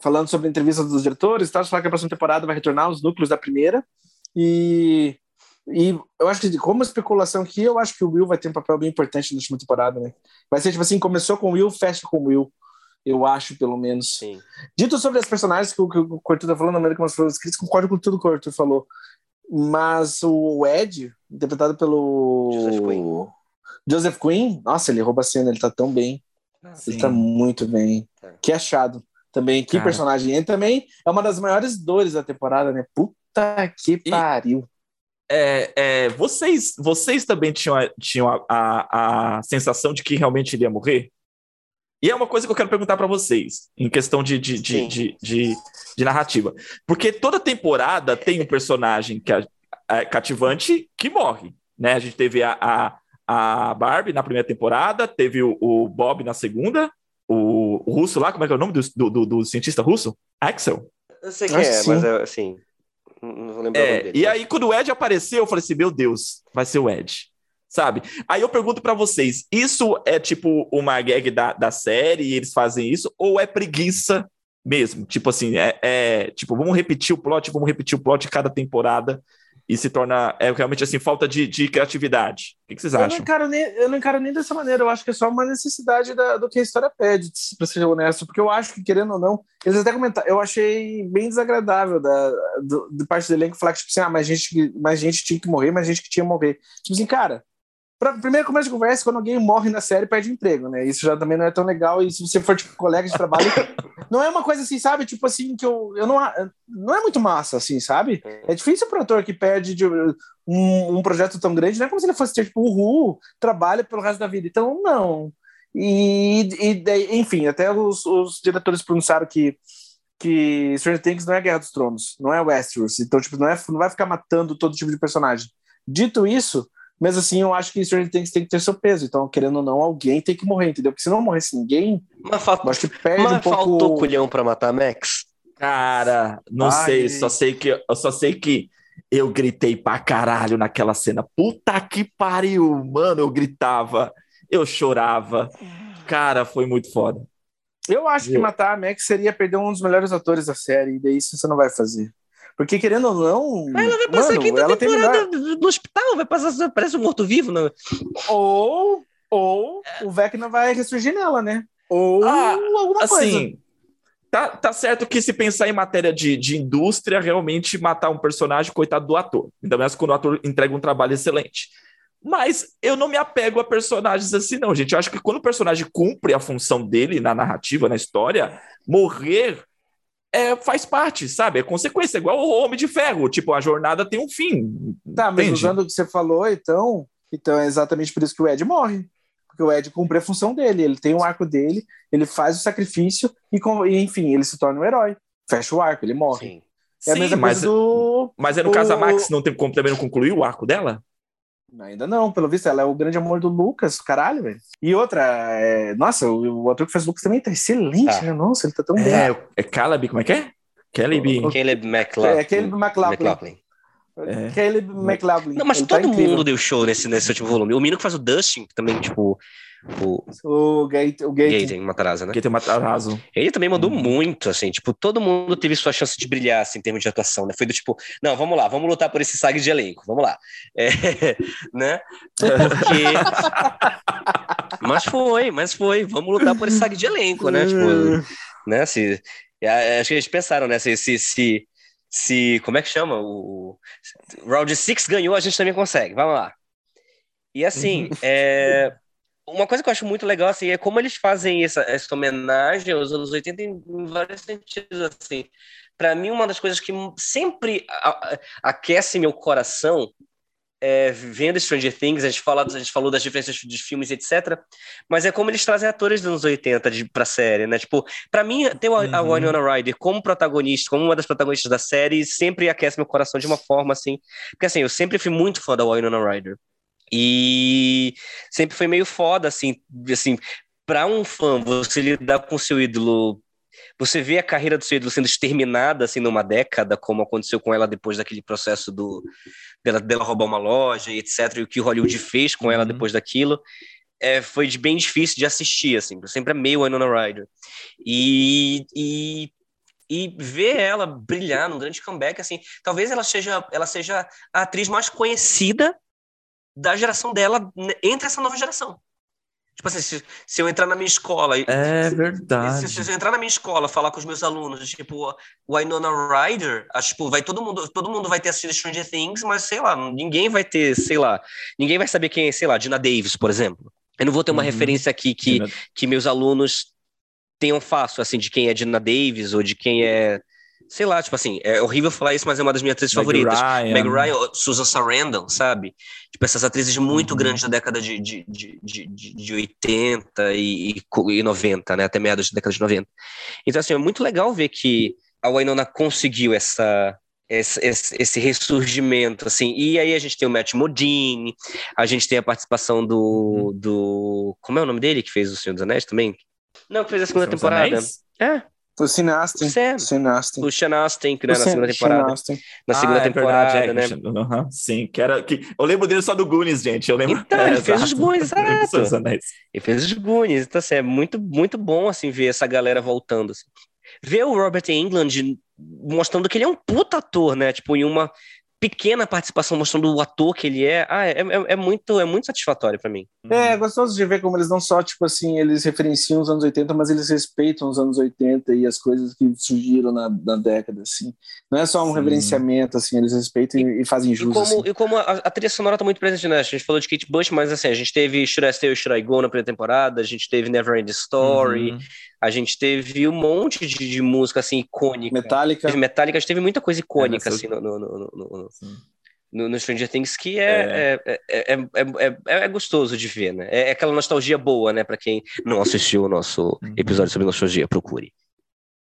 Falando sobre a entrevista dos diretores, tá? Falar que a próxima temporada vai retornar os núcleos da primeira. E e eu acho que, como especulação aqui, eu acho que o Will vai ter um papel bem importante na última temporada, né? Vai ser tipo assim: começou com o Will, fecha com o Will. Eu acho, pelo menos. Sim. Dito sobre as personagens que o, que o Cortur tá falando, na maneira como foram escritos, concordo com tudo que o Cortur falou. Mas o Ed, interpretado pelo. Joseph Quinn. Joseph Quinn, nossa, ele rouba a cena, ele tá tão bem. Ah, ele tá muito bem. É. Que achado. Também, que Cara. personagem. Ele também é uma das maiores dores da temporada, né? Puta que e... pariu é, é, vocês, vocês também tinham, a, tinham a, a, a, sensação de que realmente ele ia morrer? E é uma coisa que eu quero perguntar para vocês, em questão de, de, de, de, de, de, narrativa. Porque toda temporada tem um personagem que é, é, cativante que morre. Né? A gente teve a, a, a Barbie na primeira temporada, teve o, o Bob na segunda, o, o, russo lá, como é que é o nome do, do, do cientista russo? Axel. Eu sei quem é, mas é, assim, não vou lembrar é, dele, E aí, quando o Ed apareceu, eu falei assim: meu Deus, vai ser o Ed. Sabe? Aí eu pergunto para vocês: isso é tipo uma gag da, da série e eles fazem isso? Ou é preguiça mesmo? Tipo assim, é, é tipo, vamos repetir o plot, vamos repetir o plot cada temporada e se torna é realmente assim falta de, de criatividade. O que, que vocês eu acham? Não encaro nem, eu não encaro nem dessa maneira. Eu acho que é só uma necessidade da, do que a história pede, para ser honesto. Porque eu acho que, querendo ou não, eles até comentaram, eu achei bem desagradável da, do, de parte do elenco falar que, tipo assim, ah, mais gente, mais gente tinha que morrer, mais gente que tinha que morrer. Tipo assim, cara, Pra, primeiro começo de conversa, quando alguém morre na série, perde emprego, né? Isso já também não é tão legal. E se você for, tipo, colega de trabalho, não é uma coisa assim, sabe? Tipo assim, que eu, eu não. Não é muito massa, assim, sabe? É difícil para um ator que perde de, um, um projeto tão grande, não é como se ele fosse ter, tipo, uhul, trabalha pelo resto da vida. Então, não. E, e enfim, até os, os diretores pronunciaram que que Stranger Things não é Guerra dos Tronos, não é Westeros, então tipo não é não vai ficar matando todo tipo de personagem. Dito isso, mas assim, eu acho que Stranger Things tem que ter seu peso. Então, querendo ou não, alguém tem que morrer, entendeu? Porque se não morresse ninguém, mas falta, acho que perde mas um pouco... faltou culhão pra matar Max? Cara, não Ai. sei, só sei que eu só sei que eu gritei pra caralho naquela cena. Puta que pariu, mano, eu gritava, eu chorava. Cara, foi muito foda. Eu acho que matar a Max seria perder um dos melhores atores da série, e daí isso você não vai fazer. Porque, querendo ou não. Mas ela vai passar mano, quinta temporada melhor... no hospital, vai passar, parece um morto-vivo. Né? Ou, ou o Vecna vai ressurgir nela, né? Ou ah, alguma assim, coisa. Tá, tá certo que se pensar em matéria de, de indústria, realmente matar um personagem, coitado do ator. Ainda mais quando o ator entrega um trabalho excelente. Mas eu não me apego a personagens assim, não, gente. Eu acho que quando o personagem cumpre a função dele na narrativa, na história, morrer é, faz parte, sabe? É consequência, é igual o Homem de Ferro. Tipo, a jornada tem um fim. Tá, mas entende? usando o que você falou, então, então é exatamente por isso que o Ed morre. Porque o Ed cumpre a função dele, ele tem o arco dele, ele faz o sacrifício e, com- enfim, ele se torna um herói. Fecha o arco, ele morre. Sim. É a Sim, mesma mas, coisa do. mas aí no o- caso a Max não tem como também não concluir o arco dela? Ainda não, pelo visto, ela é o grande amor do Lucas, caralho, velho. E outra, é, nossa, o, o ator que faz o Lucas também tá excelente, Tá. né? Nossa, ele tá tão bem. É, é Caleb, como é que é? Caleb. Caleb McLaughlin. É, Caleb McLaughlin. McLaughlin. É. Caleb McLaughlin. Não, mas Ele tá todo incrível. mundo deu show nesse, nesse último volume. O menino que faz o Dustin, que também, tipo, o O Gate, o Gate. Gaten Matarazzo, né? Um atraso. Ele também mandou Uhum. muito, assim, tipo, todo mundo teve sua chance de brilhar, assim, em termos de atuação, né? Foi do tipo, não, vamos lá, vamos lutar por esse SAG de elenco, vamos lá. É, né? Porque... mas foi, mas foi, vamos lutar por esse SAG de elenco, né? Tipo, né? Se, é, acho que eles pensaram, né? Se, se, se, se- como é que chama? O Round 6 ganhou, a gente também consegue, vamos lá. E assim, é, uma coisa que eu acho muito legal assim, é como eles fazem essa, essa homenagem aos anos 80 em, em vários sentidos. Assim. Para mim, uma das coisas que sempre a- a- aquece meu coração é, vendo Stranger Things, a gente, fala, a gente falou das diferenças de filmes, etc. Mas é como eles trazem atores dos anos 80 de, pra série, né? Tipo, pra mim, ter a, a Uhum. Winona Ryder como protagonista, como uma das protagonistas da série, sempre aquece meu coração de uma forma assim. Porque assim, eu sempre fui muito fã da Winona Ryder. E sempre foi meio foda, assim, assim, para um fã, você lidar com seu ídolo, você vê a carreira do seu ídolo sendo exterminada, assim, numa década, como aconteceu com ela depois daquele processo do, dela, dela roubar uma loja e etc, e o que Hollywood fez com ela Uhum. depois daquilo, é, foi bem difícil de assistir, assim, eu sempre amei o Winona Ryder. E, e, e ver ela brilhar num grande comeback, assim, talvez ela seja, ela seja a atriz mais conhecida da geração dela né, entre essa nova geração. Tipo assim, se, se eu entrar na minha escola É se, verdade. se eu entrar na minha escola, falar com os meus alunos, tipo, o Winona Ryder, acho, tipo, vai todo mundo, todo mundo vai ter assistido Stranger Things, mas sei lá, ninguém vai ter, sei lá, ninguém vai saber quem é, sei lá, Dina Davis, por exemplo. Eu não vou ter uma Uhum. referência aqui que, que meus alunos tenham fácil, assim, de quem é Dina Davis ou de quem é, sei lá, tipo assim, é horrível falar isso, mas é uma das minhas atrizes Meg favoritas. Ryan. Meg Ryan, Susan Sarandon, sabe? Tipo, essas atrizes muito Uhum. grandes da década de, de, de, de, de- de 80 e, e co- e 90, né? Até meados da década de 90. Então, assim, é muito legal ver que a Winona conseguiu essa, esse, esse, esse ressurgimento, assim. E aí a gente tem o Matt Modine, a gente tem a participação Uhum. do, do... Como é o nome dele que fez o Senhor dos Anéis também? Não, que fez a segunda temporada. É, O Sinastin. o Sam. Sinastin. O Sean Astin, que né, O na segunda temporada. Na segunda Ah, é temporada, verdade, é, né? Aham, sim, que era. Que, eu lembro dele só do Goonies, gente. Eu lembro. Então, ele fez os. Goonies, exato. Senhor dos Anéis. E fez os Goonies. Então, assim, é muito, muito bom, assim, ver essa galera voltando. assim. Ver o Robert England mostrando que ele é um puta ator, né? Tipo, em uma pequena participação mostrando o ator que ele é. Ah, é, é, é muito, é muito satisfatório pra mim. É, é gostoso de ver como eles não só, tipo assim, eles referenciam os anos 80, mas eles respeitam os anos 80 e as coisas que surgiram na, na década, assim. Não é só um Sim. reverenciamento, assim, eles respeitam e, e fazem E jus, como, assim. e como a, a trilha sonora tá muito presente, né? A gente falou de Kate Bush, mas assim, a gente teve Should I Stay or Should I Go na primeira temporada, a gente teve Never Ending Story, Uhum. A gente teve um monte de, de música, assim, icônica. Metallica, Teve Metallica, a gente teve muita coisa icônica, É, assim, no, no, no, no- no- Stranger Things que é, é. É, é, é, é- é gostoso de ver, né? É aquela nostalgia boa, né? Pra quem não assistiu o nosso Uhum. episódio sobre nostalgia, procure.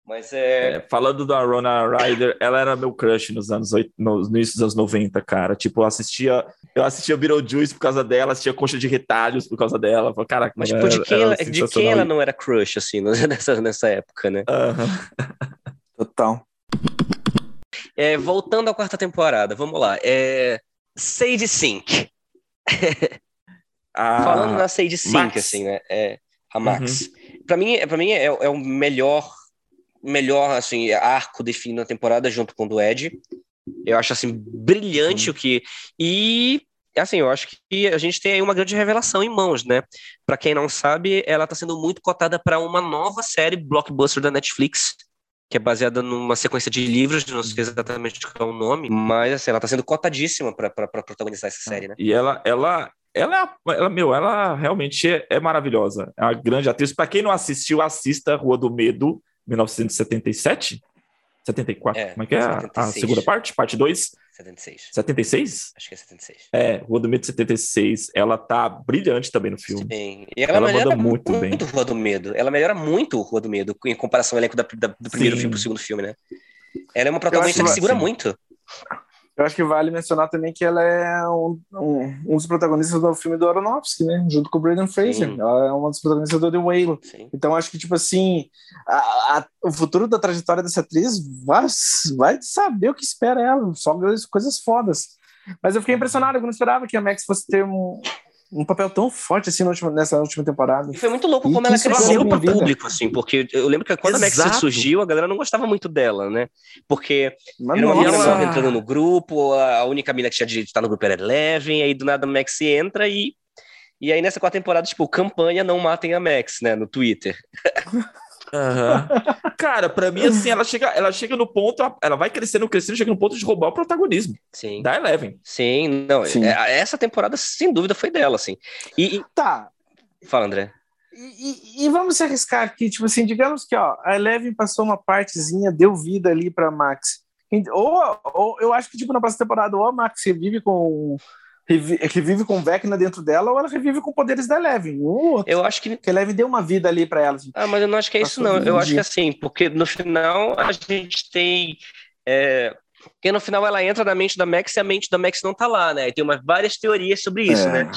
Mas é. É, falando da Rona Ryder, ela era meu crush nos anos oit- no, no início dos anos 90, cara. Tipo, eu assistia, eu assistia Beetlejuice por causa dela, assistia Concha de Retalhos por causa dela. Falei, Caraca, Mas, tipo, de era- quem, ela, de quem ela não era crush, assim, nessa, nessa época, né? Aham. total. É, voltando à quarta temporada, vamos lá. É, Sage Sink. Ah, Falando na Sage Sink, Max. assim, né? É, a Max. Pra mim, pra mim é, é o melhor, melhor, assim, arco definido na temporada junto com o do Ed. Eu acho, assim, brilhante o que... E, assim, eu acho que a gente tem aí uma grande revelação em mãos, né? Pra quem não sabe, ela tá sendo muito cotada para uma nova série blockbuster da Netflix, que é baseada numa sequência de livros, não sei exatamente qual é o nome, mas, assim, ela tá sendo cotadíssima pra protagonizar essa série, né? E ela, ela, ela, é ela, meu, ela realmente é, é maravilhosa. É uma grande atriz. Pra quem não assistiu, assista Rua do Medo, 1977? 74? É, Como é que é? A- A, 76. segunda parte? Parte 2? 76. 76? Acho que é 76. É, Rua do Medo 76. Ela tá brilhante também no filme. Sim. E ela, Ela melhora manda muito muito, bem. Rua do Medo. Ela melhora muito Rua do Medo em comparação ao elenco da- da- do primeiro Sim. filme pro segundo filme, né? Ela é uma protagonista que segura sim. muito. Eu acho que vale mencionar também que ela é um, um, um dos protagonistas do filme do Aronofsky, né? Junto com o Brandon Fraser. Sim. Ela é uma das protagonistas do The Whale. Sim. Então, acho que, tipo assim, a- a- o futuro da trajetória dessa atriz vai, vai saber o que espera ela. Só coisas- coisas fodas. Mas eu fiquei impressionado, eu não esperava que a Max fosse ter um, um papel tão forte assim última- nessa última temporada. E foi muito louco E como ela cresceu minha vida. público, assim, porque eu lembro que quando a Max Exato. surgiu, a galera não gostava muito dela, né? Porque Mas era uma nossa, mina ela- nova entrando no grupo, a única mina que tinha direito de estar no grupo era Eleven, aí do nada a Max entra e. E aí nessa quarta temporada, tipo, campanha não matem a Max, né, no Twitter. Aham. Cara, pra mim, assim, ela chega, ela chega no ponto, ela vai crescendo, crescendo, chega no ponto de roubar o protagonismo Sim. da Eleven. Sim, não, Sim. é- essa temporada, sem dúvida, foi dela, assim. E, e- Tá, fala, André. E, e- e vamos se arriscar aqui, tipo assim, digamos que ó, a Eleven passou uma partezinha, deu vida ali para Max. Ou, ou eu acho que tipo na próxima temporada, ou a Max revive com revive com Vecna dentro dela, ou ela revive com poderes da Eleven. Um. Eu acho que. Porque a Eleven deu uma vida ali para ela. assim. Ah, mas eu não acho que é isso, não. Eu acho que dia. assim, porque no final a gente tem. É... Porque no final ela entra na mente da Max e a mente da Max não tá lá, né? E tem umas, várias teorias sobre isso, É. né?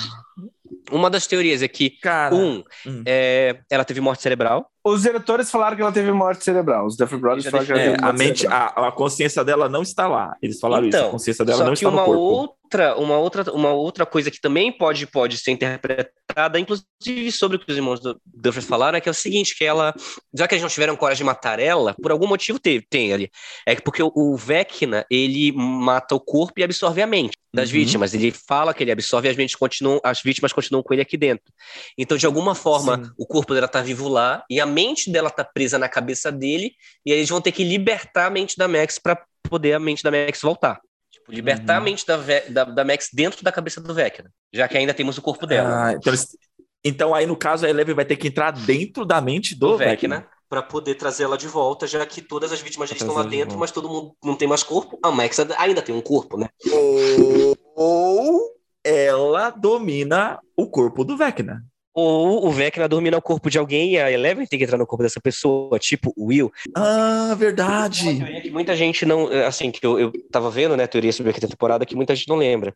Uma das teorias é que, Cara, um, Hum. é, ela teve morte cerebral. Os diretores falaram que ela teve morte cerebral. Os Duffer Brothers falaram que ela é, teve a morte mente, cerebral. a, a consciência dela não está lá. Eles falaram isso. A Então, consciência dela não está no uma corpo. outra, uma outra, uma outra coisa que também pode, pode ser interpretada, inclusive sobre o que os irmãos do Duffers falaram, é que é o seguinte, que ela, já que eles não tiveram coragem de matar ela, por algum motivo teve, tem ali. É que porque o, o Vecna, ele mata o corpo e absorve a mente das Uhum. vítimas. Ele fala que ele absorve e as, mentes continuam, as vítimas continuam com ele aqui dentro. Então, de alguma forma, Sim. o corpo dela tá vivo lá e a mente dela tá presa na cabeça dele e aí eles vão ter que libertar a mente da Max para poder a mente da Max voltar. Tipo, libertar Uhum. a mente da, da, da Max dentro da cabeça do Vecna, já que ainda temos o corpo dela. Ah, então, então aí, no caso, a Eleven vai ter que entrar dentro da mente do, do Vecna. Vecna, para poder trazê-la de volta, já que todas as vítimas estão lá de dentro, volta. mas todo mundo não tem mais corpo. A Max ainda tem um corpo, né? Ou, ou ela domina o corpo do Vecna. Ou o Vecna domina o corpo de alguém e a Eleven tem que entrar no corpo dessa pessoa, tipo o Will. Ah, Uma verdade. teoria que muita gente não. Assim, que eu, eu tava vendo, né, teoria sobre a quinta temporada, que muita gente não lembra.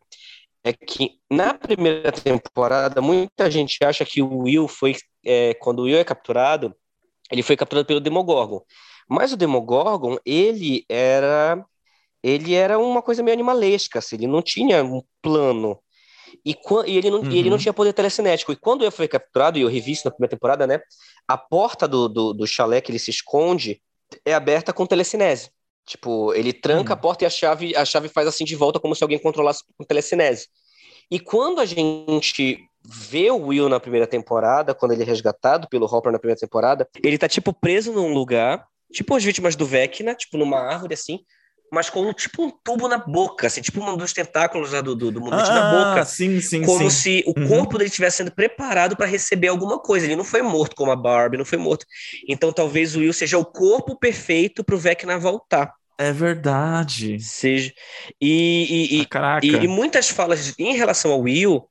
É que na primeira temporada, muita gente acha que o Will foi. é, quando o Will é capturado, ele foi capturado pelo Demogorgon. Mas o Demogorgon, ele era. Ele era uma coisa meio animalesca, assim, ele não tinha um plano. E, e ele não, e ele não Uhum. tinha poder telecinético. E quando ele foi capturado, e eu revi isso na primeira temporada, né? A porta do, do, do chalé que ele se esconde é aberta com telecinese. Tipo, ele tranca Hum. a porta e a chave, a chave faz assim de volta, como se alguém controlasse com telecinese. E quando a gente vê o Will na primeira temporada, quando ele é resgatado pelo Hopper na primeira temporada, ele tá, tipo, preso num lugar, tipo as vítimas do Vecna, tipo, numa árvore, assim, mas com, tipo, um tubo na boca, assim, tipo um dos tentáculos lá do, do, do mutante na boca Ah, sim, sim, como sim. se o Uhum. corpo dele estivesse sendo preparado para receber alguma coisa. Ele não foi morto como a Barbie, não foi morto. Então talvez o Will seja o corpo perfeito para o Vecna voltar. É verdade. Seja e, e, e, Ah, e- e muitas falas em relação ao Will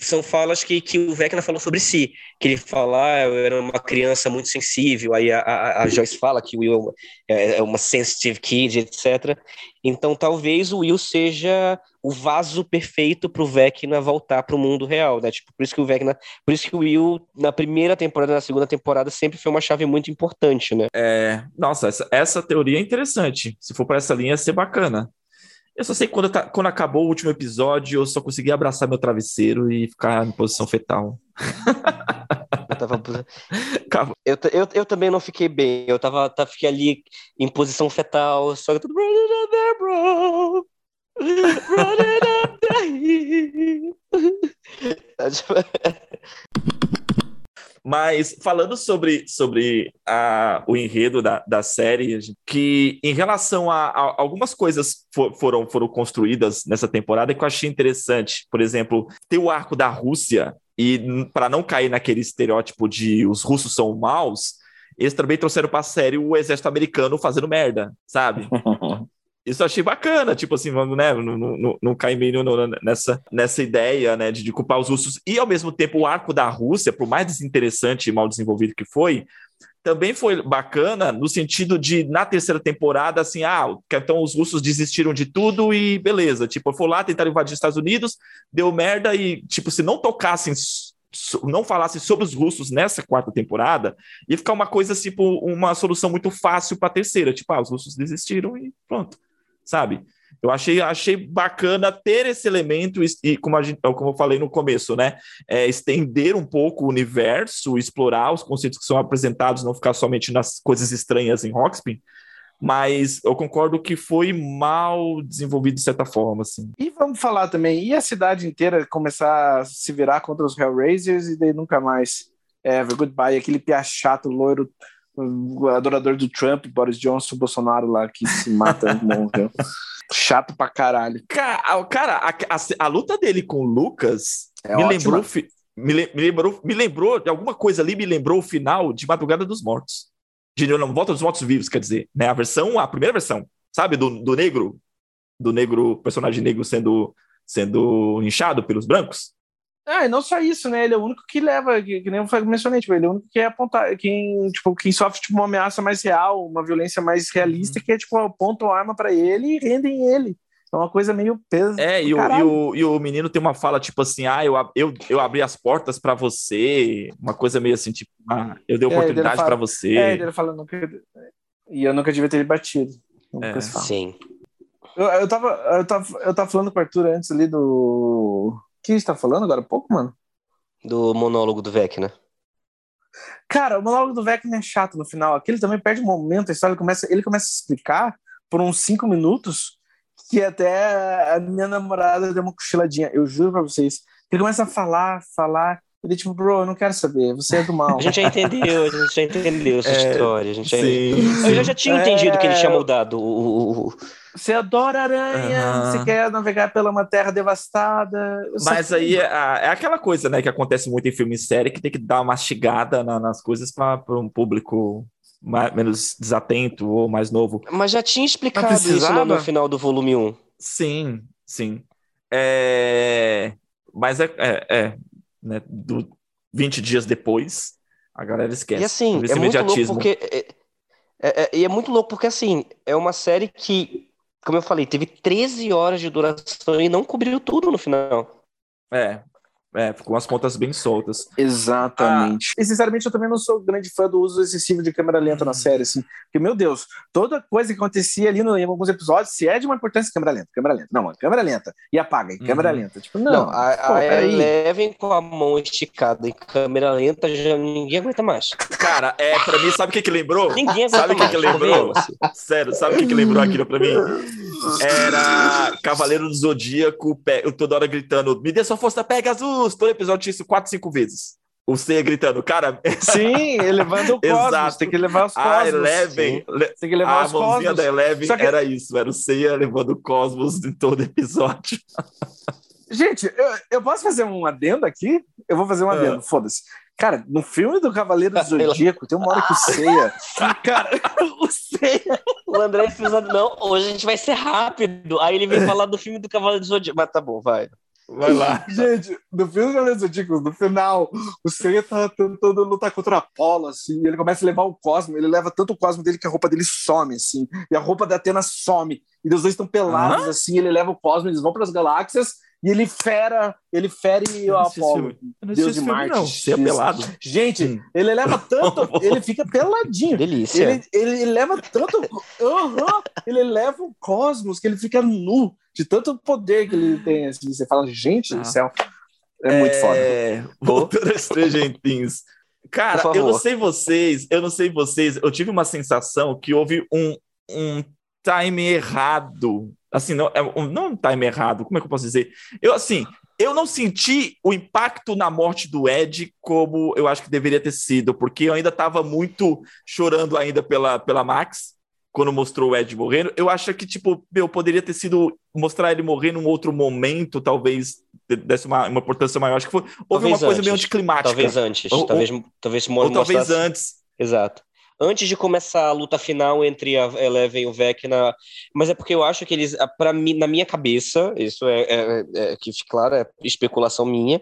são falas que, que o Vecna falou sobre si. Que ele fala, ah, eu era uma criança muito sensível. Aí a, a, a Joyce fala que o Will é, é uma sensitive kid, etc. Então talvez o Will seja o vaso perfeito para o Vecna voltar para o mundo real, né? Tipo, por isso que o Vecna, por isso que o Will na primeira temporada, na segunda temporada sempre foi uma chave muito importante, né? É, nossa, essa, essa teoria é interessante. Se for para essa linha, ia ser bacana. Eu só sei quando, tá- quando acabou o último episódio, eu só consegui abraçar meu travesseiro e ficar em posição fetal. Eu, tava... Eu, eu, eu também não fiquei bem. Eu tava, tá, fiquei ali em posição fetal, só que tudo running up there, bro. Running up there. Tá, tipo, Mas falando sobre, sobre a, o enredo da, da série, que em relação a, a- algumas coisas fo- foram, foram construídas nessa temporada que eu achei interessante. Por exemplo, ter o arco da Rússia, e para não cair naquele estereótipo de os russos são maus, eles também trouxeram para a série o exército americano fazendo merda, sabe? Isso eu achei bacana, tipo assim, vamos, né? Não, não, não cair meio nessa, nessa ideia, né, de, de culpar os russos. E ao mesmo tempo, o arco da Rússia, por mais desinteressante e mal desenvolvido que foi, também foi bacana no sentido de, na terceira temporada, assim, ah, então os russos desistiram de tudo e beleza. Tipo, foi lá, tentaram invadir os Estados Unidos, deu merda e, tipo, se não tocassem, não falassem sobre os russos nessa quarta temporada, ia ficar uma coisa, tipo, uma solução muito fácil para a terceira. Tipo, ah, os russos desistiram e pronto, sabe? Eu achei, achei bacana ter esse elemento e, como, a gente, como eu falei no começo, né? É, estender um pouco o universo, explorar os conceitos que são apresentados, não ficar somente nas coisas estranhas em Rockspin. Mas eu concordo que foi mal desenvolvido de certa forma, assim. E vamos falar também, e a cidade inteira começar a se virar contra os Hellraisers e daí nunca mais ever, goodbye, aquele pia chato, loiro, adorador do Trump, Boris Johnson, Bolsonaro lá que se mata, morreu. Chato pra caralho. Cara, cara a, a- a luta dele com o Lucas É me, lembrou, me, me lembrou, me lembrou de alguma coisa ali, me lembrou o final de Madrugada dos Mortos. De não, Volta dos Mortos Vivos, quer dizer, né? A versão, a primeira versão, sabe? Do, do negro, do negro, personagem negro sendo, sendo inchado pelos brancos. Ah, e não só isso, né? Ele é o único que leva, que, que nem eu mencionei, tipo, ele é o único que é apontar, quem, tipo, quem sofre tipo, uma ameaça mais real, uma violência mais realista, que é tipo, apontam a arma pra ele e rendem ele. É uma coisa meio peso. É, e o, e, o, e o menino tem uma fala tipo assim: ah, eu, eu, eu abri as portas pra você. Uma coisa meio assim, tipo, ah, eu dei É, oportunidade fala- pra você. É, ele fala, nunca... e eu nunca devia ter ele batido. É. Sim. Eu, eu, tava, eu, tava, eu tava falando com o Arthur antes ali do. O que a gente tá falando agora há pouco, mano? Do monólogo do Vec, né? Cara, o monólogo do Vecna é chato no final. Aquele também perde um momento, a história começa, ele começa a explicar por uns cinco minutos que até a minha namorada deu uma cochiladinha. Eu juro pra vocês. Ele começa a falar, falar. Ele tipo, bro, eu não quero saber, você é do mal. A gente já entendeu, a gente já entendeu essa É, história. A gente já... Sim, Eu já, já tinha É, entendido que ele tinha mudado o, Você adora aranha, Aham. você quer navegar pela uma terra devastada. Só- Mas aí é, é aquela coisa, né, que acontece muito em filme e série, que tem que dar uma mastigada na- nas coisas para um público mais, menos desatento ou mais novo. Mas já tinha explicado isso no, precisava? no final do volume 1. Sim, sim. É, Mas é, é, é, né, do 20 dias depois, a galera esquece. E assim, é muito louco porque. É, é- é- e é muito louco porque, assim, é uma série que, como eu falei, teve 13 horas de duração e não cobriu tudo no final. É, é, ficou umas pontas bem soltas. Exatamente. E sinceramente, eu também não sou grande fã do uso excessivo de câmera lenta na série, assim. Porque, meu Deus, toda coisa que acontecia ali no, em alguns episódios, se é de uma importância, câmera lenta, câmera lenta. Não, câmera lenta. E apaga, e câmera Uhum. lenta. Tipo, não. Não, a, pô, a. Eleven com a mão esticada em câmera lenta já ninguém aguenta mais. Cara, é, pra mim, sabe o que que lembrou? Ninguém aguenta Sabe o que mais. que lembrou? convenhamos. Sério, sabe o que, que lembrou aquilo pra mim? Era Cavaleiro do Zodíaco, pe- toda hora gritando: Me dê sua força, Pegasus! Todo episódio tinha isso quatro, cinco vezes. O Seiya gritando, cara, Sim, elevando o cosmos. Exato. Tem que levar os cosmos. a Eleven, le- Tem que levar a os mãozinha cosmos. da Eleven que- era isso, era o Seiya levando o cosmos em todo episódio. Gente, eu, eu posso fazer um adendo aqui? Eu vou fazer um Ah. adendo, foda-se. Cara, no filme do Cavaleiro do Zodíaco, tem uma hora que o Seiya. Cara, o Seiya. O André fez a- Não, hoje a gente vai ser rápido. Aí ele vem falar do filme do Cavaleiro do Zodíaco. Mas tá bom, vai. Vai lá. Gente, no filme do Cavaleiro do Zodíaco, no final, o Seiya tá tentando lutar contra a Apollo, assim, e ele começa a levar o Cosmo, ele leva tanto o Cosmo dele que a roupa dele some, assim, e a roupa da Atena some, e os dois estão pelados, assim, ele leva o Cosmo, eles vão para as galáxias, e ele fera, ele fere o não Deus de Marte. não. Isso. pelado. Gente, Hum. ele leva tanto, ele fica peladinho. Delícia. Ele, ele, leva tanto. Aham, ele leva o cosmos que ele fica nu de tanto poder que ele tem. Assim, você fala, gente do Ah. céu. É muito foda. É, voltando a Stranger Things. Cara, eu não sei vocês, eu não sei vocês, eu tive uma sensação que houve um, um time errado. Assim, não, é um- não um time errado, como é que eu posso dizer? Eu, assim, eu não senti o impacto na morte do Ed como eu acho que deveria ter sido, porque eu ainda estava muito chorando ainda pela, pela Max, quando mostrou o Ed morrendo. Eu acho que, tipo, meu, poderia ter sido mostrar ele morrer num outro momento, talvez desse uma, uma importância maior. Acho que foi, houve Talvez uma coisa antes. meio anticlimática. Talvez antes. Ou- talvez talvez Ou talvez mostrasse- antes. Exato. Antes de começar a luta final entre a Eleven e o Vecna, mas é porque eu acho que eles, para mim, na minha cabeça, isso é, é, é que claro, é especulação minha.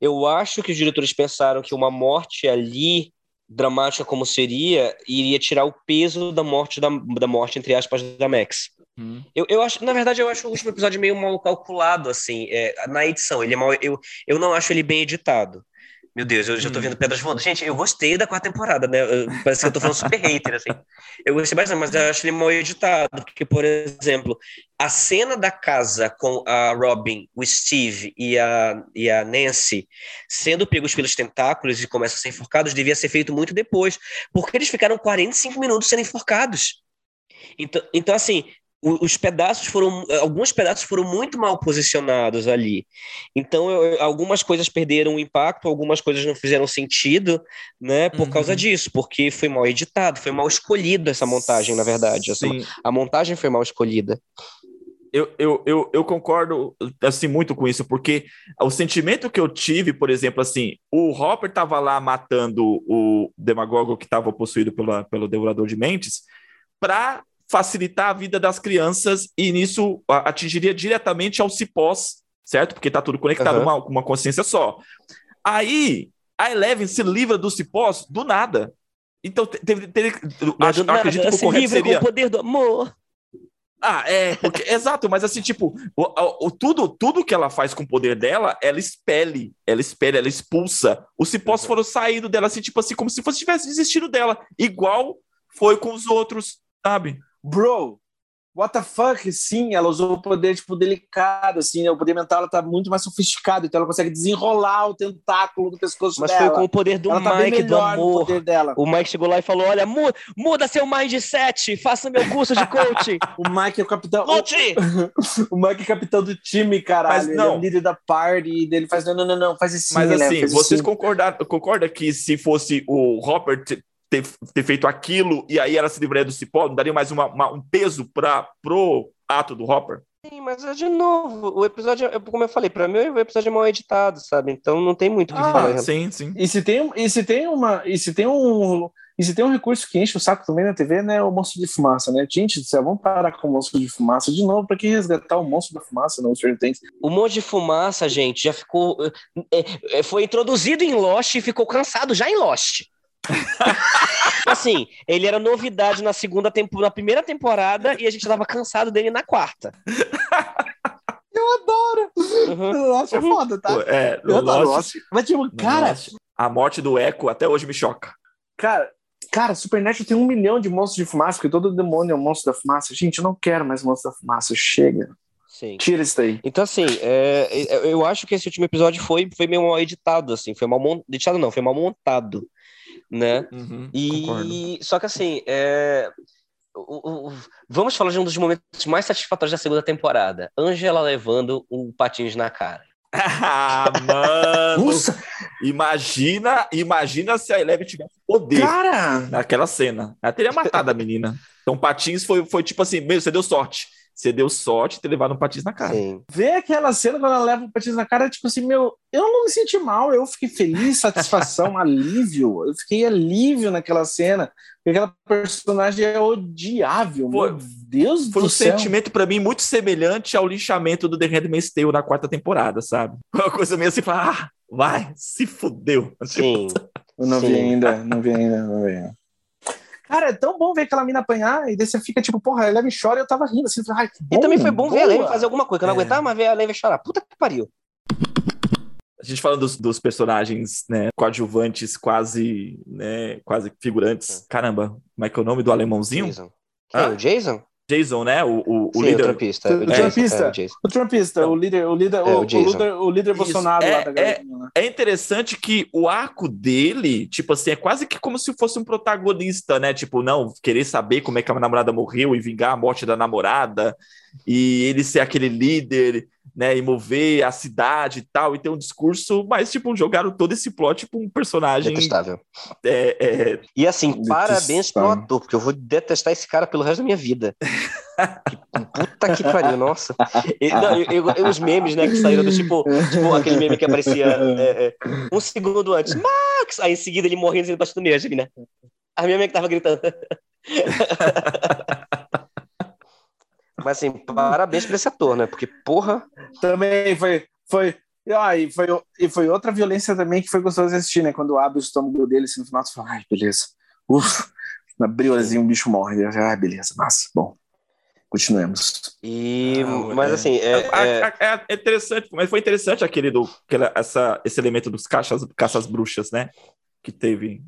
Eu acho que os diretores pensaram que uma morte ali dramática como seria, iria tirar o peso da morte da, da morte entre aspas da Max. Hum. Eu, eu acho, na verdade, eu acho o último episódio meio mal calculado, assim, é, na edição. Ele é mal, eu, eu não acho ele bem editado. Meu Deus, eu já tô hum. vendo pedras voando. Gente, eu gostei da quarta temporada, né? Parece que eu tô falando super hater, assim. Eu gostei bastante, mas eu acho ele mal editado. Porque, por exemplo, a cena da casa com a Robin, o Steve e a, e a Nancy sendo pegos pelos tentáculos e começam a ser enforcados devia ser feito muito depois. Porque eles ficaram 45 minutos sendo enforcados. Então, então assim, os pedaços foram alguns pedaços foram muito mal posicionados ali. Então eu, algumas coisas perderam o impacto algumas coisas não fizeram sentido né por uhum. causa disso porque foi mal editado foi mal escolhido essa montagem na verdade essa, a montagem foi mal escolhida. Eu, eu, eu, eu, concordo assim muito com isso, porque o sentimento que eu tive, por exemplo, assim, o Hopper estava lá matando o demagogo que estava possuído pela, pelo devorador de mentes para facilitar a vida das crianças e nisso atingiria diretamente ao cipós, certo? Porque está tudo conectado com uhum. uma, uma consciência só. Aí a Eleven se livra do cipós do nada. Então, teve, teve, acho, nada, acredito que o correto seria. Com o poder do amor. Ah, é, porque, exato, mas assim, tipo, o, o, tudo, tudo que ela faz com o poder dela, ela expele, ela expele, ela expulsa. Os cipós foram saindo dela, assim, tipo assim, como se fosse tivesse desistido dela, igual foi com os outros, sabe? Bro, what the fuck? Sim, ela usou o poder, tipo, delicado, assim, né? O poder mental, ela tá muito mais sofisticado, então ela consegue desenrolar o tentáculo do pescoço Mas dela. Mas foi com o poder do ela tá Mike, tá do amor. O Mike chegou lá e falou, olha, muda, muda seu mindset, faça meu curso de coaching. o Mike é o capitão... Coach! o Mike é capitão do time, caralho. Mas não. Ele é o líder da party, dele faz, não, não, não, não faz assim, Mas assim, vocês assim. concordam, concordam que se fosse o Hopper ter, ter feito aquilo e aí ela se livraria do cipó? Não daria mais uma, uma, um peso para pro ato do Hopper? Sim, mas é de novo, o episódio, como eu falei, para mim o episódio é mal editado, sabe? Então não tem muito o que ah, falar. Sim, sim. E se tem, e se tem uma, e se tem um, e se tem um recurso que enche o saco também na TV, né, o monstro de fumaça, né? Gente do céu, vamos parar com o monstro de fumaça de novo para que resgatar o monstro da fumaça no Stranger Things. O monstro de fumaça, gente, já ficou é, é, foi introduzido em Lost e ficou cansado já em Lost. assim, ele era novidade na segunda temporada, na primeira temporada e a gente tava cansado dele na quarta. Eu adoro. Uhum. Lost é foda, tá? É, eu adoro Lost. Mas tipo, cara, a morte do Echo até hoje me choca. Cara, cara, Supernatural tem um milhão de monstros de fumaça, porque todo demônio é um monstro da fumaça. Gente, eu não quero mais monstro da fumaça. Chega. Sim. Tira isso daí. Então, assim, é, é eu acho que esse último episódio foi, foi meio mal editado, assim. Foi mal montado. Editado não, foi mal montado né? Uhum, e concordo. só que assim, é... o, o, vamos falar de um dos momentos mais satisfatórios da segunda temporada. Angela levando um patins na cara. ah, mano! Nossa. Imagina, imagina se a Eleven tivesse poder Cara! naquela cena. Ela teria matado a menina. Então, Patins foi, foi tipo assim: meu, você deu sorte. Você deu sorte de ter levado um patins na cara. Sim. Ver aquela cena quando ela leva o patins na cara, tipo assim, meu, eu não me senti mal, eu fiquei feliz, satisfação, alívio. Eu fiquei alívio naquela cena. Porque aquela personagem é odiável. Foi, meu Deus foi do um céu. sentimento para mim muito semelhante ao lixamento do The Handmaid's Tale na quarta temporada, sabe? Uma coisa meio assim, ah, vai, se fudeu. Sim. Eu não Sim. vi ainda, não vi ainda, não vi ainda. Cara, é tão bom ver aquela mina apanhar, e daí você fica tipo, porra, a Eleven chora e eu tava rindo assim. Ai, que bom, e também foi bom boa. ver a Eleven fazer alguma coisa, que eu não é. aguentava mais ver a Eleven chorar. Puta que pariu. A gente falando dos, dos personagens, né, coadjuvantes, quase, né, quase figurantes. Caramba, como é que é o nome do alemãozinho? Jason. Ah? O Jason? Jason, né? O, o, Sim, líder. O trumpista. O, o, trumpista. É, o, o trumpista, o líder, o líder, é, o, o, líder, o líder Bolsonaro é, lá da é, né? é interessante que o arco dele, tipo assim, é quase que como se fosse um protagonista, né? Tipo, não, querer saber como é que a namorada morreu e vingar a morte da namorada, e ele ser aquele líder né, e mover a cidade e tal, e ter um discurso, mas, tipo, jogaram todo esse plot tipo um personagem... Detestável. É, é... E, assim, Detestável. parabéns pro ator, porque eu vou detestar esse cara pelo resto da minha vida. puta que pariu, nossa. E, não, eu, eu, os memes, né, que saíram do tipo, tipo aquele meme que aparecia é, é, um segundo antes, Max! Aí, em seguida, ele morrendo, bastante do meio, né? A minha amiga que tava gritando. Mas assim, parabéns pra esse ator, né? Porque, porra. Também foi. foi ah, e foi, e foi outra violência também que foi gostoso de assistir, né? Quando abre o estômago dele assim, no final, você fala, ai, beleza. Uf, abriu assim, um bicho morre. Ai, beleza, massa. Bom, continuemos. E, Não, mas é. assim, é, é- É, é- é interessante, mas foi interessante aquele do, aquela, essa, esse elemento dos caixas, caças bruxas, né? Que teve.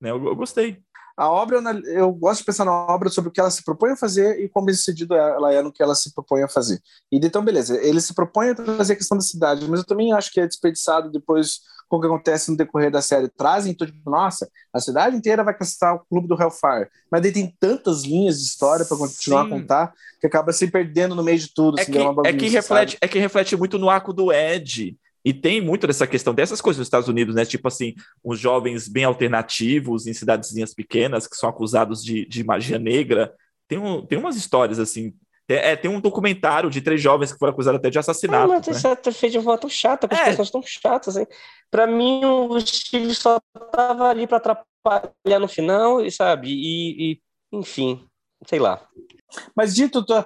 Né? Eu, eu gostei. A obra, eu gosto de pensar na obra sobre o que ela se propõe a fazer e quão bem sucedido ela é no que ela se propõe a fazer. E então, beleza, ele se propõe a trazer a questão da cidade, mas eu também acho que é desperdiçado depois com o que acontece no decorrer da série. Trazem, então, tipo, nossa, a cidade inteira vai caçar o clube do Hellfire. Mas daí tem tantas linhas de história para continuar Sim. a contar que acaba se perdendo no meio de tudo. É assim, que, uma é, que reflete, sabe? é que reflete muito no arco do Ed. E tem muito dessa questão dessas coisas nos Estados Unidos, né? Tipo assim, os jovens bem alternativos em cidadezinhas pequenas que são acusados de, de magia negra. Tem, um, tem umas histórias assim. Tem, é, tem um documentário de três jovens que foram acusados até de Ah, assassinato. mas né? isso é feito de uma forma tão chata, com as É. pessoas tão chatas, assim. Pra mim, o Steve só tava ali pra atrapalhar no final, sabe? E, e, enfim, sei lá. Mas dito, tô-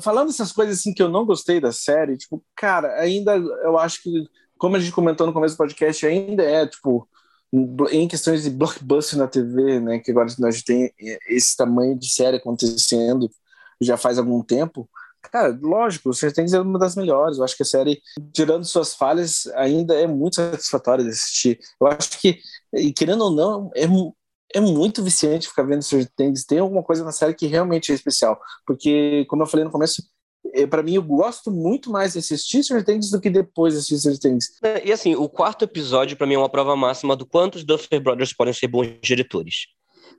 falando essas coisas assim que eu não gostei da série, tipo, cara, ainda eu acho que, como a gente comentou no começo do podcast, ainda é, tipo, em questões de blockbuster na TV, né, que agora nós tem esse tamanho de série acontecendo já faz algum tempo, cara, lógico, você tem que ser uma das melhores. Eu acho que a série, tirando suas falhas, ainda é muito satisfatória de assistir. Eu acho que, querendo ou não, é, é muito viciante ficar vendo Stranger Things. Tem alguma coisa na série que realmente é especial. Porque, como eu falei no começo, para mim eu gosto muito mais de assistir Stranger Things do que depois de assistir Stranger Things. E assim, o quarto episódio, pra mim, é uma prova máxima do quanto os Duffer Brothers podem ser bons diretores.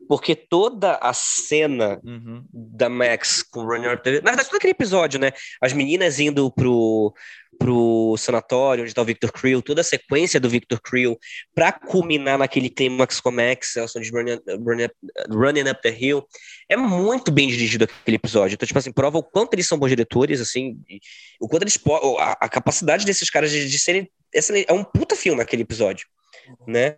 Porque toda a cena Uhum. da Max com o Runner Up the Na verdade, todo aquele episódio, né? As meninas indo pro, pro sanatório onde tá o Victor Creel, toda a sequência do Victor Creel pra culminar naquele clímax com a Max, Elson de Running, Running Up- Running Up the Hill, é muito bem dirigido aquele episódio. Então, tipo assim, prova o quanto eles são bons diretores, assim, o quanto eles a, a capacidade desses caras de, de serem. excelente- É um puta filme aquele episódio, né?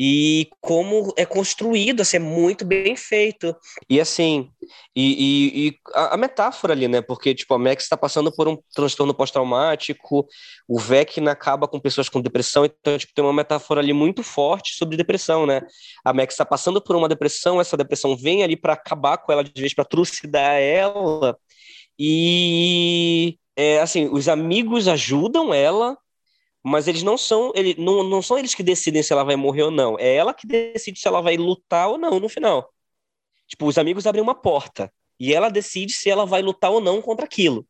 E como é construído, assim, é muito bem feito. E assim, e, e- e a, a metáfora ali, né? Porque, tipo, a Max está passando por um transtorno pós-traumático, o Vecna acaba com pessoas com depressão, então, tipo, tem uma metáfora ali muito forte sobre depressão, né? A Max está passando por uma depressão, essa depressão vem ali para acabar com ela de vez, para trucidar ela, e, é, assim, os amigos ajudam ela, mas eles não são, ele, não, não são eles que decidem se ela vai morrer ou não. É ela que decide se ela vai lutar ou não no final. Tipo, os amigos abrem uma porta e ela decide se ela vai lutar ou não contra aquilo.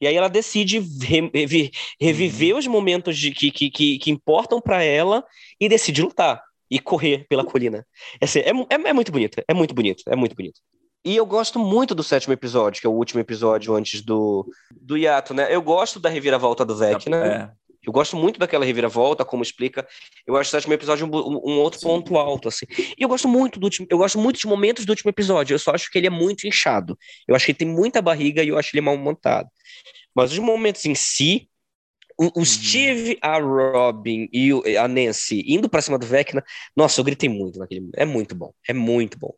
E aí ela decide re- revi- reviver os momentos de, que, que, que, que importam para ela e decide lutar e correr pela colina. É, assim, é, é, é muito bonito, é muito bonito, é muito bonito. E eu gosto muito do sétimo episódio, que é o último episódio antes do, do hiato, né? Eu gosto da reviravolta do Vecna. É. Eu gosto muito daquela reviravolta, como explica. Eu acho o sétimo episódio um, um- outro ponto alto, assim. E eu gosto muito do último, eu gosto muito dos momentos do último episódio. Eu só acho que ele é muito inchado. Eu acho que ele tem muita barriga e eu acho ele mal montado. Mas os momentos em si, o, o Steve, a Robin e o- a Nancy indo pra cima do Vecna, nossa, eu gritei muito naquele. É muito bom. É muito bom.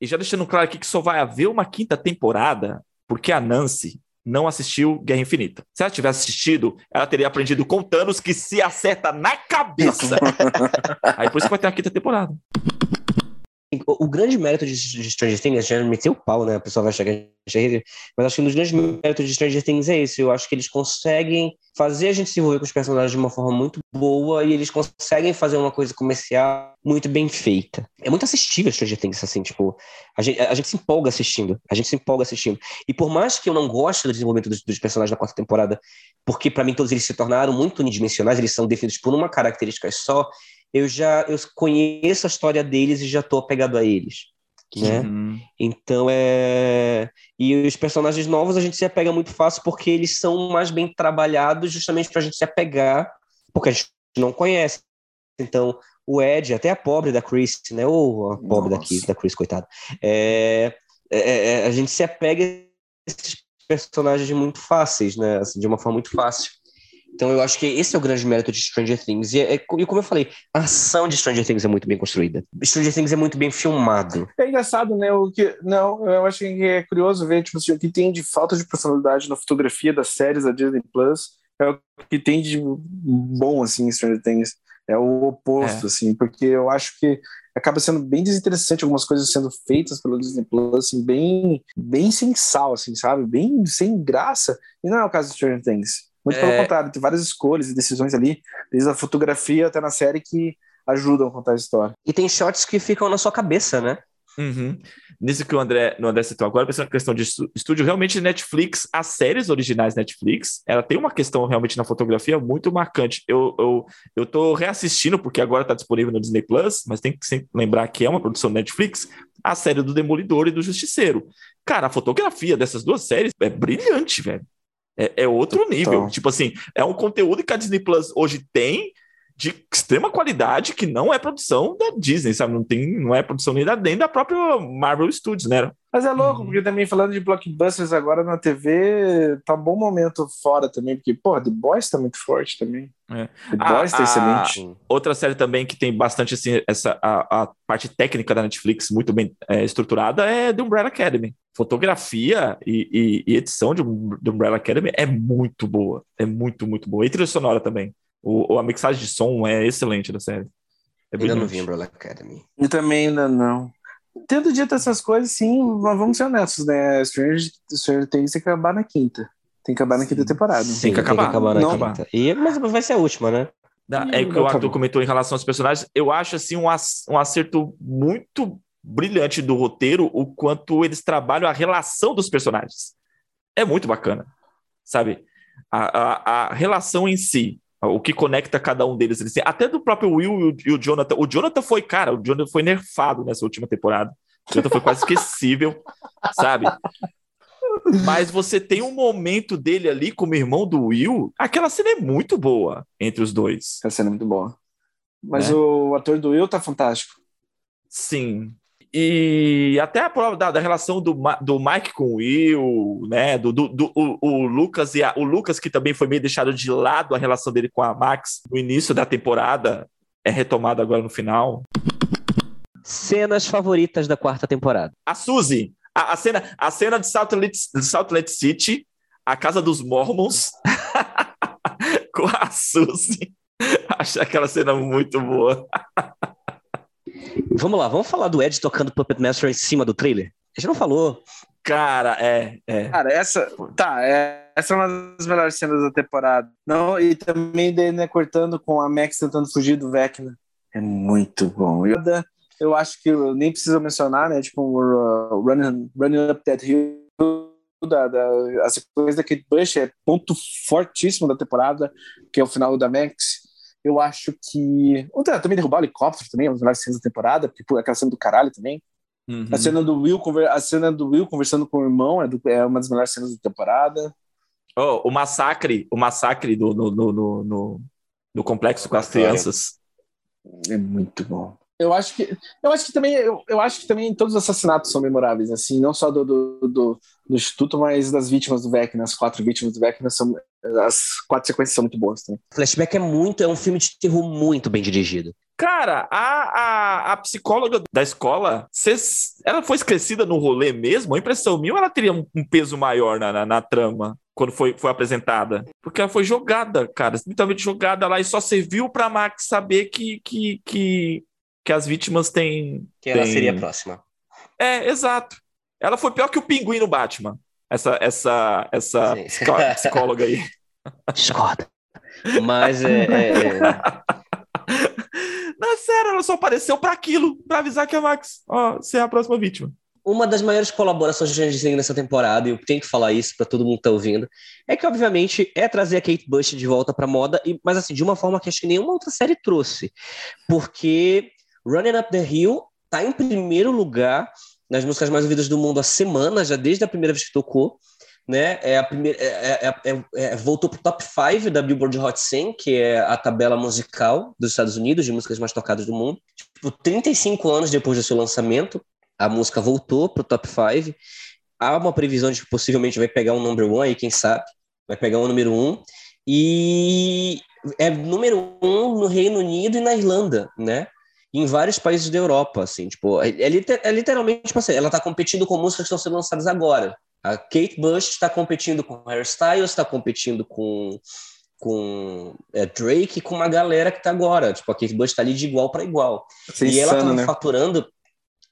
E já deixando claro aqui que só vai haver uma quinta temporada porque a Nancy não assistiu Guerra Infinita. Se ela tivesse assistido, ela teria aprendido com Thanos que se acerta na cabeça. Aí por isso que vai ter uma quinta temporada. O, grande mérito de, de Stranger Things, já meteu o pau, né? A pessoa vai achar que é mas acho que um dos grandes méritos de Stranger Things é esse. Eu acho que eles conseguem fazer a gente se envolver com os personagens de uma forma muito boa e eles conseguem fazer uma coisa comercial muito bem feita. É muito assistível Stranger Things, assim, tipo, a gente, a gente se empolga assistindo. A gente se empolga assistindo. E por mais que eu não goste do desenvolvimento dos, dos personagens da quarta temporada, porque para mim todos eles se tornaram muito unidimensionais, eles são definidos por uma característica só, eu já eu conheço a história deles e já tô apegado a eles, né? Uhum. Então é e os personagens novos a gente se apega muito fácil porque eles são mais bem trabalhados justamente para a gente se apegar, porque a gente não conhece. Então o Ed, até a pobre da Chris, né? Ou a pobre Nossa. daqui da Chris, coitado. É, é- é- a gente se apega a esses personagens muito fáceis, né? assim, de uma forma muito fácil. Então eu acho que esse é o grande mérito de Stranger Things. E, é- e como eu falei, a ação de Stranger Things é muito bem construída. Stranger Things é muito bem filmado. É engraçado, né? O que, não, eu acho que é curioso ver tipo, assim, o que tem de falta de personalidade na fotografia das séries da Disney Plus é o que tem de bom, assim, em Stranger Things. É o oposto, assim, porque eu acho que acaba sendo bem desinteressante algumas coisas sendo feitas pelo Disney Plus, assim, bem, bem sem sal, assim, sabe? Bem sem graça. E não é o caso de Stranger Things. Muito pelo É. contrário, tem várias escolhas e decisões ali, desde a fotografia até na série, que ajudam a contar a história. E tem shots que ficam na sua cabeça, né? Uhum. Nisso que o André, no André citou agora, pensando na questão de estúdio, realmente Netflix, as séries originais Netflix, ela tem uma questão realmente na fotografia muito marcante. Eu, eu, eu tô reassistindo, porque agora tá disponível no Disney Plus, mas tem que sempre lembrar que é uma produção Netflix, a série do Demolidor e do Justiceiro. Cara, a fotografia dessas duas séries é brilhante, velho. É, é outro nível. Tipo assim, é um conteúdo que a Disney Plus hoje tem de extrema qualidade que não é produção da Disney, sabe? Não tem, não é produção nem da, nem da própria Marvel Studios, né? Mas é louco, Uhum. porque também falando de blockbusters agora na TV, tá um bom momento fora também, porque, porra, The Boys tá muito forte também. É. The Ah, Boys tá ah, excelente. Outra série também que tem bastante assim, essa a, a parte técnica da Netflix muito bem é, estruturada é The Umbrella Academy. Fotografia e, e- e edição de, The Umbrella Academy é muito boa. É muito, muito boa. E trilha sonora também. O, a mixagem de som é excelente da série. É Ainda não vi Umbrella Academy. Eu também ainda não. Tendo dito essas coisas, sim, mas vamos ser honestos, né? Stranger, Stranger Things tem que acabar na quinta. Tem que acabar na quinta temporada. Tem que acabar. na Não. quinta. E, mas vai ser a última, né? Da- É o que o Arthur comentou em relação aos personagens. Eu acho assim um, ac- um acerto muito brilhante do roteiro, o quanto eles trabalham a relação dos personagens. É muito bacana, sabe? A, a, a relação em si, o que conecta cada um deles. assim, até do próprio Will e o, e o Jonathan. O Jonathan foi, cara, o Jonathan foi nerfado nessa última temporada. O Jonathan foi quase esquecível, sabe? Mas você tem um momento dele ali como irmão do Will. Aquela cena é muito boa entre os dois. Essa cena é muito boa. Mas Né? o ator do Will tá fantástico. Sim. E até a prova da, da relação do, do Mike com o Will, né? Do, do, do- o, o Lucas e a- o Lucas, que também foi meio deixado de lado a relação dele com a Max no início da temporada, é retomada agora no final. Cenas favoritas da quarta temporada. A Suzy, a, a cena, a cena de Salt Lake, Salt Lake City, a casa dos Mormons, com a Suzy. Acho aquela cena muito boa. Vamos lá, vamos falar do Ed tocando Puppet Master em cima do trailer? A gente não falou. Cara, é, é. Cara, essa. Tá, é, essa é uma das melhores cenas da temporada. Não, e também dele, né, cortando com a Max tentando fugir do Vecna. É muito bom. Eu, eu acho que eu nem preciso mencionar, né? Tipo, o uh, running, running Up That Hill. Da, da, a sequência da Kate Bush é ponto fortíssimo da temporada, que é o final da Max. Eu acho que. Outra, também derrubar o helicóptero também, é uma das melhores cenas da temporada, porque pô, aquela cena do caralho também. Uhum. A cena do Will, conver- a cena do Will conversando com o irmão é, do- é uma das melhores cenas da temporada. Oh, o massacre, o massacre do, no, no, no, no- no complexo com as crianças. É muito bom. Eu acho que, eu acho que também, eu, eu acho que também todos os assassinatos são memoráveis, assim, não só do, do, do, do instituto, mas das vítimas do Vecna, as quatro vítimas do Vecna são, as quatro sequências são muito boas também. Flashback é muito, é um filme de terror muito bem dirigido. Cara, a, a, a psicóloga da escola, cês- ela foi esquecida no rolê mesmo? A impressão minha, ela teria um, um peso maior na, na, na trama quando foi, foi apresentada. Porque ela foi jogada, cara, literalmente jogada lá e só serviu pra Max saber que, que, que, que as vítimas têm. Que ela têm- seria a próxima. É, exato. Ela foi pior que o pinguim no Batman. Essa, essa, essa Sim. psicóloga aí. Discordo. Mas é, é- é- Não, é sério, ela só apareceu pra aquilo, pra avisar que a Max, ó, você é a próxima vítima. uma das maiores colaborações de Things nessa temporada, e eu tenho que falar isso pra todo mundo que tá ouvindo, é que, obviamente, é trazer a Kate Bush de volta pra moda, e, mas assim, de uma forma que acho que nenhuma outra série trouxe. Porque Running Up the Hill tá em primeiro lugar nas músicas mais ouvidas do mundo há semanas, já desde a primeira vez que tocou. Né? É a primeira, é- é- é- é- voltou pro top 5 da Billboard Hot 100, que é a tabela musical dos Estados Unidos, de músicas mais tocadas do mundo. Tipo, 35 anos depois do seu lançamento, a música voltou pro top 5. Há uma previsão de que possivelmente vai pegar um number one aí, quem sabe? Vai pegar um número um. e é número um no Reino Unido e na Irlanda, né? Em vários países da Europa, assim, tipo, é, é é literalmente, tipo assim, ela tá competindo com músicas que estão sendo lançadas agora. A Kate Bush está competindo com Harry Styles, está competindo com, com é, Drake, com uma galera que tá agora. Tipo, a Kate Bush tá ali de igual para igual. É e ela insano, tava né? faturando.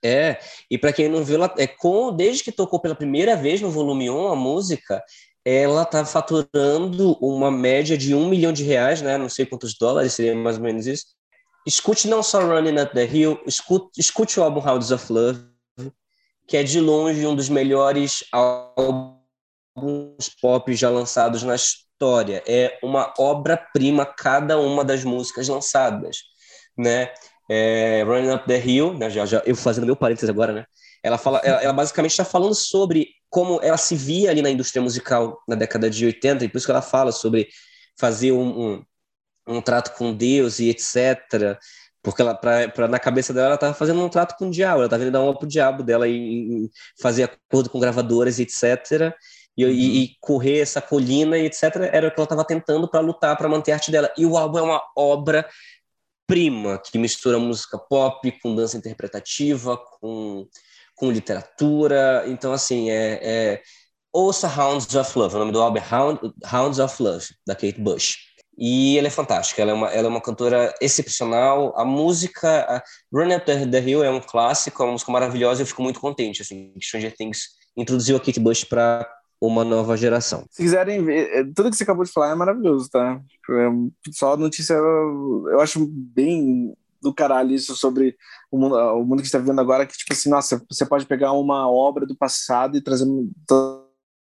É, e para quem não viu, ela, é com, desde que tocou pela primeira vez no volume 1 a música, ela tá faturando uma média de um milhão de reais, né? Não sei quantos dólares seria mais ou menos isso. Escute não só Running Up the Hill, escute, escute o álbum Hounds of Love, que é de longe um dos melhores álbuns pop já lançados na história. É uma obra-prima cada uma das músicas lançadas, né? É, Running Up the Hill, né? Já, já, eu fazendo meu parênteses agora, né? Ela fala, ela, ela basicamente está falando sobre como ela se via ali na indústria musical na década de 80, e por isso que ela fala sobre fazer um, um, um trato com Deus e etc. Porque ela, pra, pra, na cabeça dela, ela estava fazendo um trato com o diabo, ela estava indo dar uma pro diabo dela e, e fazer acordo com gravadoras e etc. E, uhum. e, e, correr essa colina e etc. Era o que ela estava tentando para lutar, para manter a arte dela. E o álbum é uma obra prima que mistura música pop com dança interpretativa, com, com literatura. Então, assim, é, é... ouça Hounds of Love. O nome do álbum é Hound, Hounds of Love, da Kate Bush. E ela é fantástica, ela é uma, ela é uma cantora excepcional. A música, a Run Up the, the Hill é um clássico, é uma música maravilhosa. Eu fico muito contente, assim, que Stranger Things introduziu a Kate Bush para uma nova geração. Se quiserem ver, tudo que você acabou de falar é maravilhoso, tá? Só a notícia, eu acho bem do caralho isso sobre o mundo, o mundo que está vivendo agora, que tipo assim, nossa, você pode pegar uma obra do passado e trazer,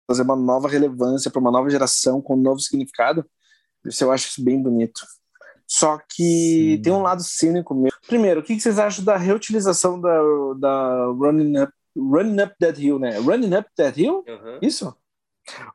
trazer uma nova relevância para uma nova geração com um novo significado. Isso eu acho isso bem bonito. Só que Sim. tem um lado cínico mesmo. Primeiro, o que vocês acham da reutilização da, da Running Up, Running Up That Hill, né? Running Up That Hill? Uhum. Isso?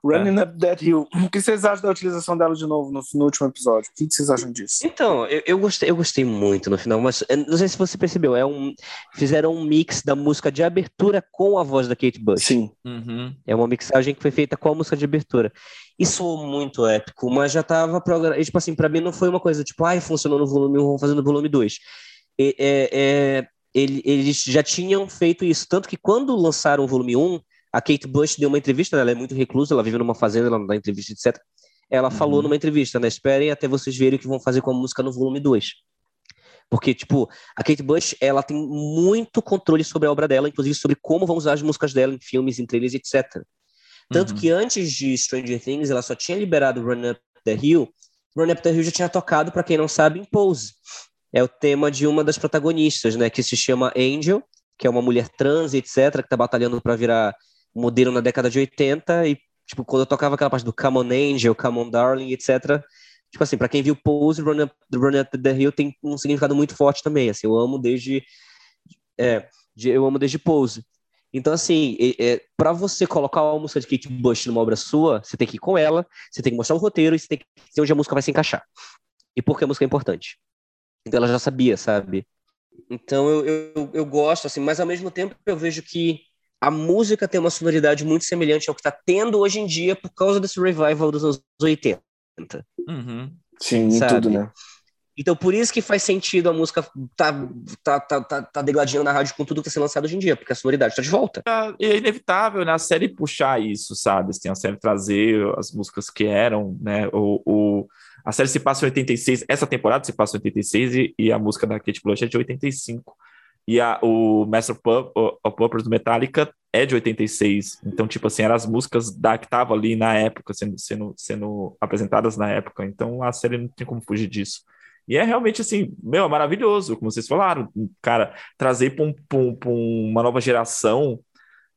Running é. Up That Hill. O que vocês acham da utilização dela de novo no, no último episódio? O que vocês acham disso? Então, eu, eu, gostei, eu gostei muito no final, mas não sei se você percebeu, é um, fizeram um mix da música de abertura com a voz da Kate Bush. Sim. Uhum. É uma mixagem que foi feita com a música de abertura. Isso muito épico, mas já tava programado. Tipo assim, pra mim não foi uma coisa tipo, ai, funcionou no volume 1, vamos fazer no volume 2. É, é, ele, eles já tinham feito isso, tanto que quando lançaram o volume 1, a Kate Bush deu uma entrevista, ela é muito reclusa, ela vive numa fazenda, ela não dá entrevista, etc. Ela uhum. falou numa entrevista, né? Esperem até vocês verem o que vão fazer com a música no volume 2. Porque, tipo, a Kate Bush, ela tem muito controle sobre a obra dela, inclusive sobre como vão usar as músicas dela em filmes, em trailers, etc. Tanto uhum. que antes de Stranger Things, ela só tinha liberado Run Up the Hill. Run Up the Hill já tinha tocado, para quem não sabe, em Pose. É o tema de uma das protagonistas, né? Que se chama Angel, que é uma mulher trans, etc., que tá batalhando para virar modelo na década de 80 e, tipo, quando eu tocava aquela parte do Come on Angel, Come on Darling, etc., tipo assim, para quem viu Pose, Run Up, Run Up the Hill tem um significado muito forte também, assim, eu amo desde é, eu amo desde Pose. Então, assim, é, é, para você colocar a música de Kate Bush numa obra sua, você tem que ir com ela, você tem que mostrar o roteiro e você tem que ver onde a música vai se encaixar. E por que a música é importante. Então ela já sabia, sabe? Então eu, eu, eu gosto, assim, mas ao mesmo tempo eu vejo que a música tem uma sonoridade muito semelhante ao que está tendo hoje em dia por causa desse revival dos anos 80. Uhum. Sim, sabe? tudo, né? Então, por isso que faz sentido a música tá, tá, tá, tá, tá degladinha na rádio com tudo que está sendo lançado hoje em dia, porque a sonoridade está de volta. É, é inevitável, né? A série puxar isso, sabe? Assim, a série trazer as músicas que eram, né? O, o, a série se passa em 86, essa temporada se passa em 86 e, e a música da Kate Bush é de 85. E a, o Master of Puppets do Metallica é de 86. Então, tipo assim, eram as músicas da, que estavam ali na época, sendo, sendo, sendo apresentadas na época. Então, a série não tem como fugir disso. E é realmente assim, meu, é maravilhoso, como vocês falaram, cara, trazer para um, um, uma nova geração,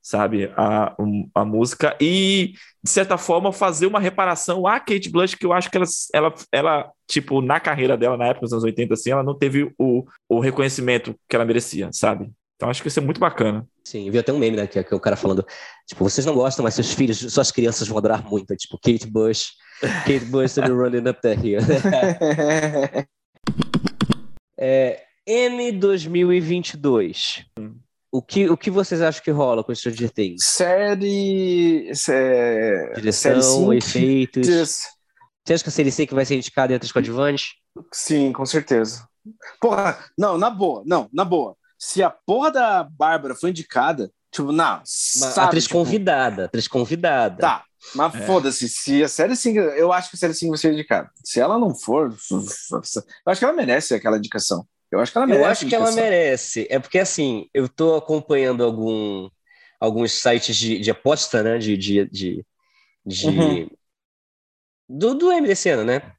sabe, a, um, a música e, de certa forma, fazer uma reparação à Kate Blush, que eu acho que ela, ela, ela tipo, na carreira dela, na época dos anos 80, assim, ela não teve o, o reconhecimento que ela merecia, sabe? Então acho que isso é muito bacana. Sim, viu até um meme, né? Que, que é o cara falando, tipo, vocês não gostam, mas seus filhos, suas crianças vão adorar muito. Tipo, Kate Bush, Kate Bush running up the hill. é, M 2022. O que, o que vocês acham que rola com Stranger Things? Série. É, Direção, série efeitos. Você acha que a série C que vai ser indicada entre as coadjuvantes? Sim, com certeza. Porra, não, na boa, não, na boa. Se a porra da Bárbara foi indicada, tipo, não, sabe, atriz tipo, convidada, atriz convidada. Tá, mas É. foda-se, se a série 5, eu acho que a série 5 vai ser indicada. Se ela não for, eu acho que ela merece aquela indicação. Eu acho que ela merece. Eu acho que ela merece. É porque, assim, eu tô acompanhando algum, alguns sites de, de aposta, né? De. de, de, de- Uhum. do, do M desse ano, né?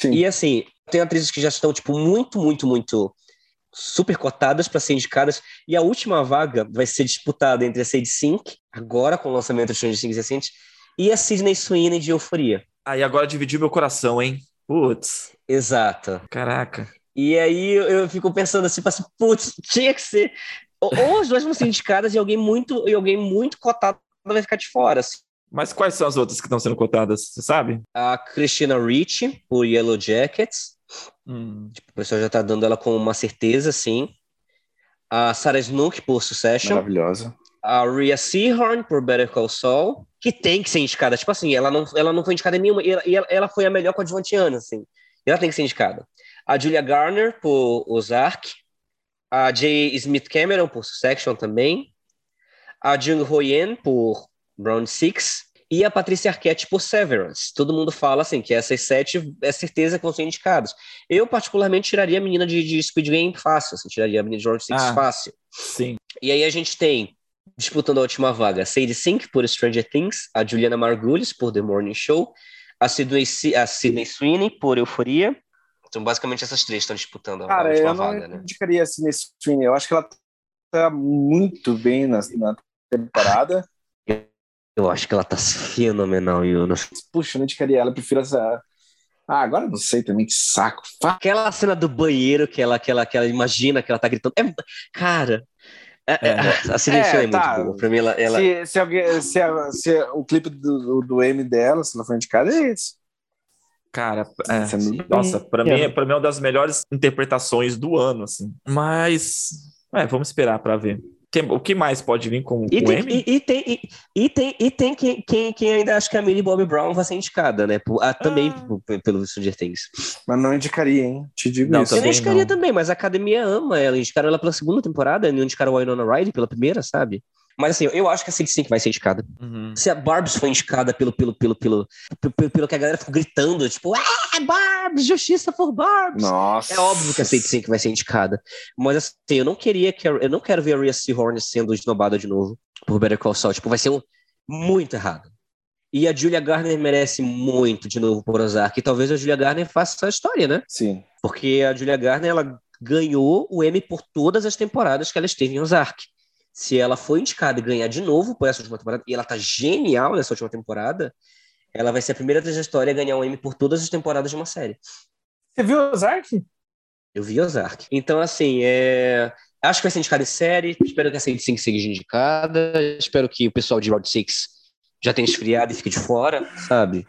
Sim. E, assim, tem atrizes que já estão, tipo, muito, muito, muito super cotadas para ser indicadas. E a última vaga vai ser disputada entre a Sadie Sink, agora com o lançamento de Stranger Things recente, e a Sidney Sweeney de Euforia. Aí agora dividiu meu coração, hein? Putz, Exato. caraca. E aí eu, fico pensando assim, assim, putz, tinha que ser. Ou, as duas vão ser indicadas e alguém muito, e alguém muito cotado vai ficar de fora. assim. Mas quais são as outras que estão sendo cotadas? Você sabe? A Christina Ricci, por Yellow Jackets. Hum. O pessoal já tá dando ela como uma certeza, sim. A Sarah Snook, por Succession. Maravilhosa. A Rhea Seahorn, por Better Call Saul. Que tem que ser indicada. Tipo assim, ela não, ela não foi indicada em nenhuma. E ela, e ela- foi a melhor coadjuvantiana, assim. E ela tem que ser indicada. A Julia Garner, por Ozark. A J. Smith Cameron, por Succession também. A Jung Ho Yen, por Brown Six. E a Patrícia Arquette, por Severance. Todo mundo fala, assim, que essas sete é certeza que vão ser indicadas. Eu, particularmente, tiraria a menina de, de Squid Game fácil. Assim, tiraria a menina de Brown Six Ah. fácil. Sim. E aí a gente tem, disputando a última vaga, a Sadie Sink por Stranger Things, a Juliana Margulies por The Morning Show, a Sidney, a Sydney Sweeney por Euforia. Então, basicamente, essas três estão disputando a, a Cara, última eu não vaga, né? indicaria assim nesse stream. Eu acho que ela tá muito bem na, na temporada. Eu acho que ela tá fenomenal, Yunus. Puxa, eu não indicaria ela, eu prefiro essa. Ah, agora eu não sei também, que saco. Aquela cena do banheiro que ela, que ela, que ela imagina que ela tá gritando. É, cara, é, é, É. a Sydney É, é tá. muito boa. Pra mim, ela, ela- Se, se, alguém, se, se o clipe do, do M dela, se ela for indicada, é esse. Cara, é. Sendo bem- Nossa, pra mim, É. pra mim é uma das melhores interpretações do ano, assim. Mas, é, vamos esperar pra ver. Quem- o que mais pode vir com, E com tem, M? e, e tem, e, e tem, e tem quem, quem, quem ainda acha que a Millie Bobby Brown vai ser indicada, né? Por- ah, também Ah. pelo Stranger Things. Mas não indicaria, hein? Te digo Não, isso. Eu nem indicaria não. também, mas a academia ama ela. Indicaram ela pela segunda temporada, não indicaram a Winona Ryder pela primeira, sabe? Mas assim, eu acho que a Sadie Sink vai ser indicada. Uhum. Se a Barbs foi indicada pelo, pelo, pelo, pelo, pelo, pelo que a galera ficou gritando, tipo, ah, Barbs, justiça por Barbs. Nossa. É óbvio que a Sadie Sink vai ser indicada. Mas assim, eu não queria que a, eu não quero ver a Rhea Seahorn sendo esnobada de novo por Better Call Saul. Tipo, vai ser um, muito errado. E a Julia Garner merece muito de novo por Ozark. E talvez a Julia Garner faça essa história, né? Sim. Porque a Julia Garner, ela ganhou o Emmy por todas as temporadas que ela esteve em Ozark. Se ela for indicada e ganhar de novo por essa última temporada, e ela tá genial nessa última temporada, ela vai ser a primeira da história a ganhar um Emmy por todas as temporadas de uma série. Você viu Ozark? Eu vi Ozark. Então, assim, é... acho que vai ser indicada em série. Espero que a Sadie Sink seja indicada. Espero que o pessoal de Round Six já tenha esfriado e fique de fora, sabe?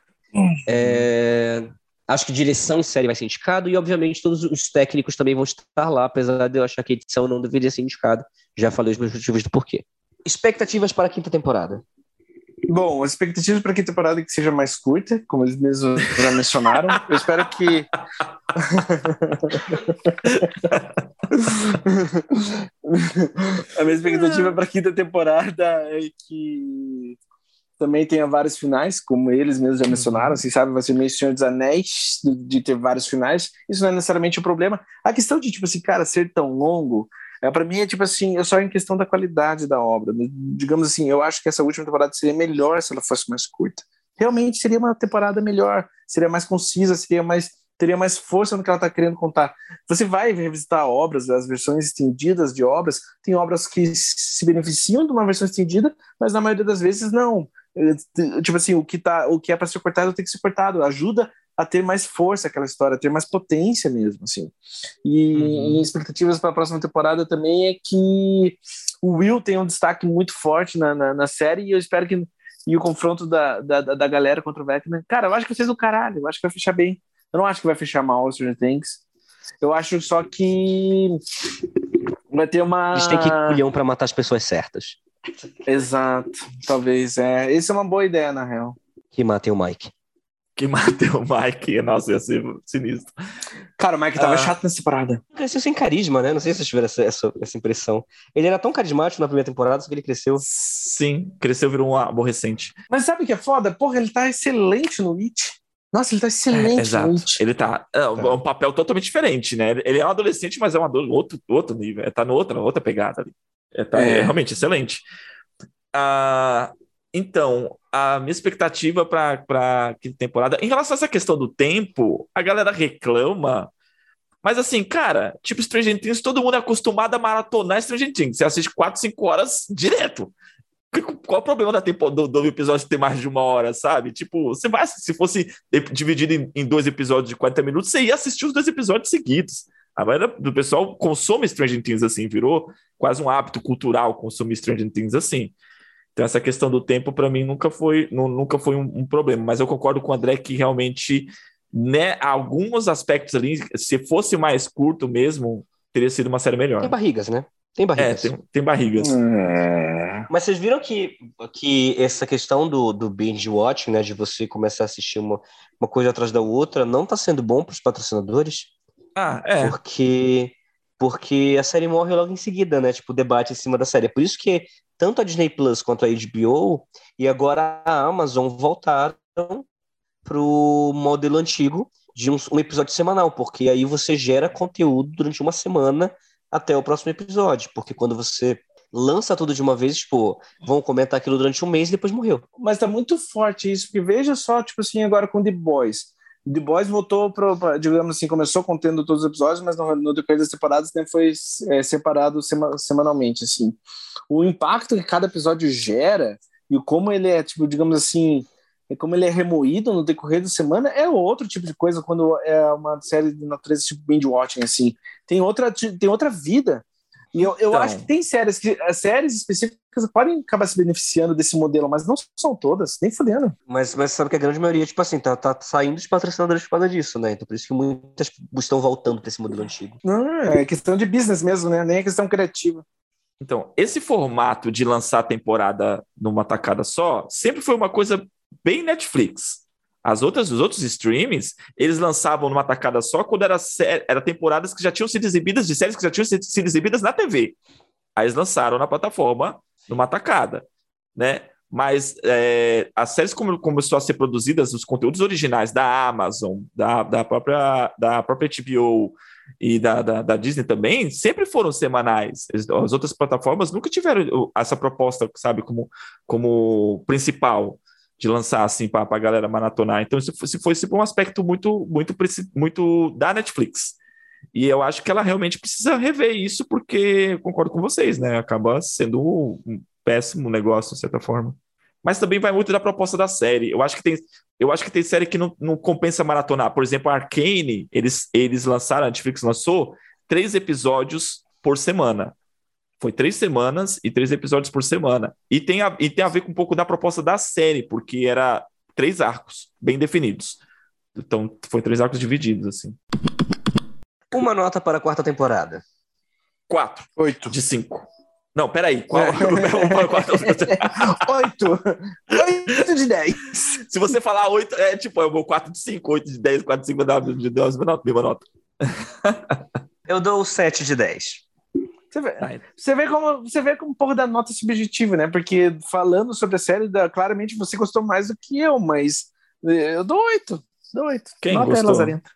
É, Acho que direção em série vai ser indicado e, obviamente, todos os técnicos também vão estar lá, apesar de eu achar que a edição não deveria ser indicada. Já falei os meus motivos do porquê. Expectativas para a quinta temporada. Bom, as expectativas para a quinta temporada é que seja mais curta, como eles mesmos já mencionaram. Eu espero que. a minha expectativa para a quinta temporada é que também tenha vários finais, como eles mesmos já mencionaram. Assim, sabe, vai ser meio Senhor dos Anéis de, de ter vários finais. Isso não é necessariamente o problema. A questão de, tipo assim, cara, ser tão longo. É, para mim é tipo assim, é só em questão da qualidade da obra. Digamos assim, eu acho que essa última temporada seria melhor se ela fosse mais curta. Realmente seria uma temporada melhor, seria mais concisa, seria mais teria mais força no que ela está querendo contar. Você vai revisitar obras, as versões estendidas de obras, tem obras que se beneficiam de uma versão estendida, mas na maioria das vezes não. Tipo assim, o que tá, o que é para ser cortado tem que ser cortado, ajuda a ter mais força aquela história, a ter mais potência mesmo, assim. E, uhum. e expectativas para a próxima temporada também é que o Will tem um destaque muito forte na, na, na série e eu espero que e o confronto da, da, da galera contra o Vecna. Cara, eu acho que vocês do caralho, eu acho que vai fechar bem. Eu não acho que vai fechar mal o Stranger Things. Eu acho só que vai ter uma. Eles têm que ir culhão pra matar as pessoas certas. Exato, talvez. É. Essa é uma boa ideia, na real. Que matem o Mike. que mateu o Mike. Nossa, ia ser sinistro. Cara, o Mike tava Ah. chato nessa parada. Cresceu sem carisma, né? Não sei se vocês tiveram essa, essa, essa impressão. Ele era tão carismático na primeira temporada, só que ele cresceu. Sim, cresceu, virou um aborrecente. Mas sabe o que é foda? Porra, ele tá excelente no It. Nossa, ele tá excelente Exato. no It. Ele tá. É um, um papel totalmente diferente, né? Ele é um adolescente, mas é um adulto, outro, outro nível. É, tá no outra, outra pegada ali. É, tá- É. é realmente excelente. Ah, então, a minha expectativa para quinta temporada, em relação a essa questão do tempo, a galera reclama. Mas assim, cara, tipo Stranger Things, todo mundo é acostumado a maratonar Stranger Things. Você assiste 4, 5 horas direto. Qual o problema da do, do episódio ter mais de uma hora, sabe? Tipo, você vai, se fosse dividido em, em dois episódios de 40 minutos, você ia assistir os dois episódios seguidos. A maioria do pessoal consome Stranger Things assim, virou quase um hábito cultural consumir Stranger Things assim. Então, essa questão do tempo, para mim, nunca foi, nu- nunca foi um, um problema. Mas eu concordo com o André que realmente, né, alguns aspectos ali, se fosse mais curto mesmo, teria sido uma série melhor. Tem barrigas, né? Tem É, barrigas. tem, tem barrigas. É. Mas vocês viram que, que essa questão do, do binge watching, né, de você começar a assistir uma, uma coisa atrás da outra, não está sendo bom para os patrocinadores, Ah, é. porque porque a série morre logo em seguida, né? Tipo, o debate em cima da série. É por isso que tanto a Disney Plus quanto a HBO e agora a Amazon voltaram pro modelo antigo de um, um episódio semanal, porque aí você gera conteúdo durante uma semana até o próximo episódio, porque quando você lança tudo de uma vez, tipo, vão comentar aquilo durante um mês e depois morreu. Mas tá muito forte isso, porque veja só, tipo assim, agora com The Boys. The Boys voltou para, digamos assim, começou contendo todos os episódios, mas no, no decorrer das temporadas sempre foi é, separado sema- semanalmente, assim. O impacto que cada episódio gera e como ele é, tipo, digamos assim, como ele é remoído no decorrer da semana é outro tipo de coisa quando é uma série de natureza tipo binge watching, assim. Tem outra, tem outra vida. E eu, eu Então. acho que tem séries que as séries específicas podem acabar se beneficiando desse modelo, mas não são todas, nem fudendo. Mas, mas sabe que a grande maioria, tipo assim, tá, tá saindo de patrocinadores por causa disso, né? Então por isso que muitas estão voltando para esse modelo antigo. Não, é questão de business mesmo, né? Nem é questão criativa. Então, esse formato de lançar a temporada numa tacada só sempre foi uma coisa bem Netflix. As outras, os outros streamings, eles lançavam numa tacada só quando era, era temporadas que já tinham sido exibidas, de séries que já tinham sido exibidas na TV. Aí eles lançaram na plataforma numa tacada, né? Mas é, as séries como começou a ser produzidas, os conteúdos originais da Amazon, da, da, própria, da própria HBO e da, da, da Disney também, sempre foram semanais. As as outras plataformas nunca tiveram essa proposta, sabe, como, como principal de lançar assim para a galera maratonar. Então, isso foi, foi um aspecto muito, muito, muito da Netflix. E eu acho que ela realmente precisa rever isso, porque concordo com vocês, né? Acaba sendo um péssimo negócio, de certa forma. Mas também vai muito da proposta da série. Eu acho que tem, eu acho que tem série que não, não compensa maratonar. Por exemplo, a Arcane, eles, eles lançaram, a Netflix lançou três episódios por semana. Foi três semanas e três episódios por semana. E tem, a, e tem a ver com um pouco da proposta da série, porque era três arcos bem definidos. Então, foi três arcos divididos, assim. Uma nota para a quarta temporada. Quatro Oito. de cinco. Não, peraí. Qual, É. qual- Oito. Oito de dez. Se você falar oito, é tipo, é o meu 4 de 5, 8 de 10, 4 de 5, dá de 10, mesma nota. mesma nota. Eu dou 7 de 10. Você vê, você vê como você vê como um pouco da nota subjetiva, né? Porque falando sobre a série, da- claramente você gostou mais do que eu, mas eh, eu dou oito. Dou oito. Quem Nota é gostou? lazarenta.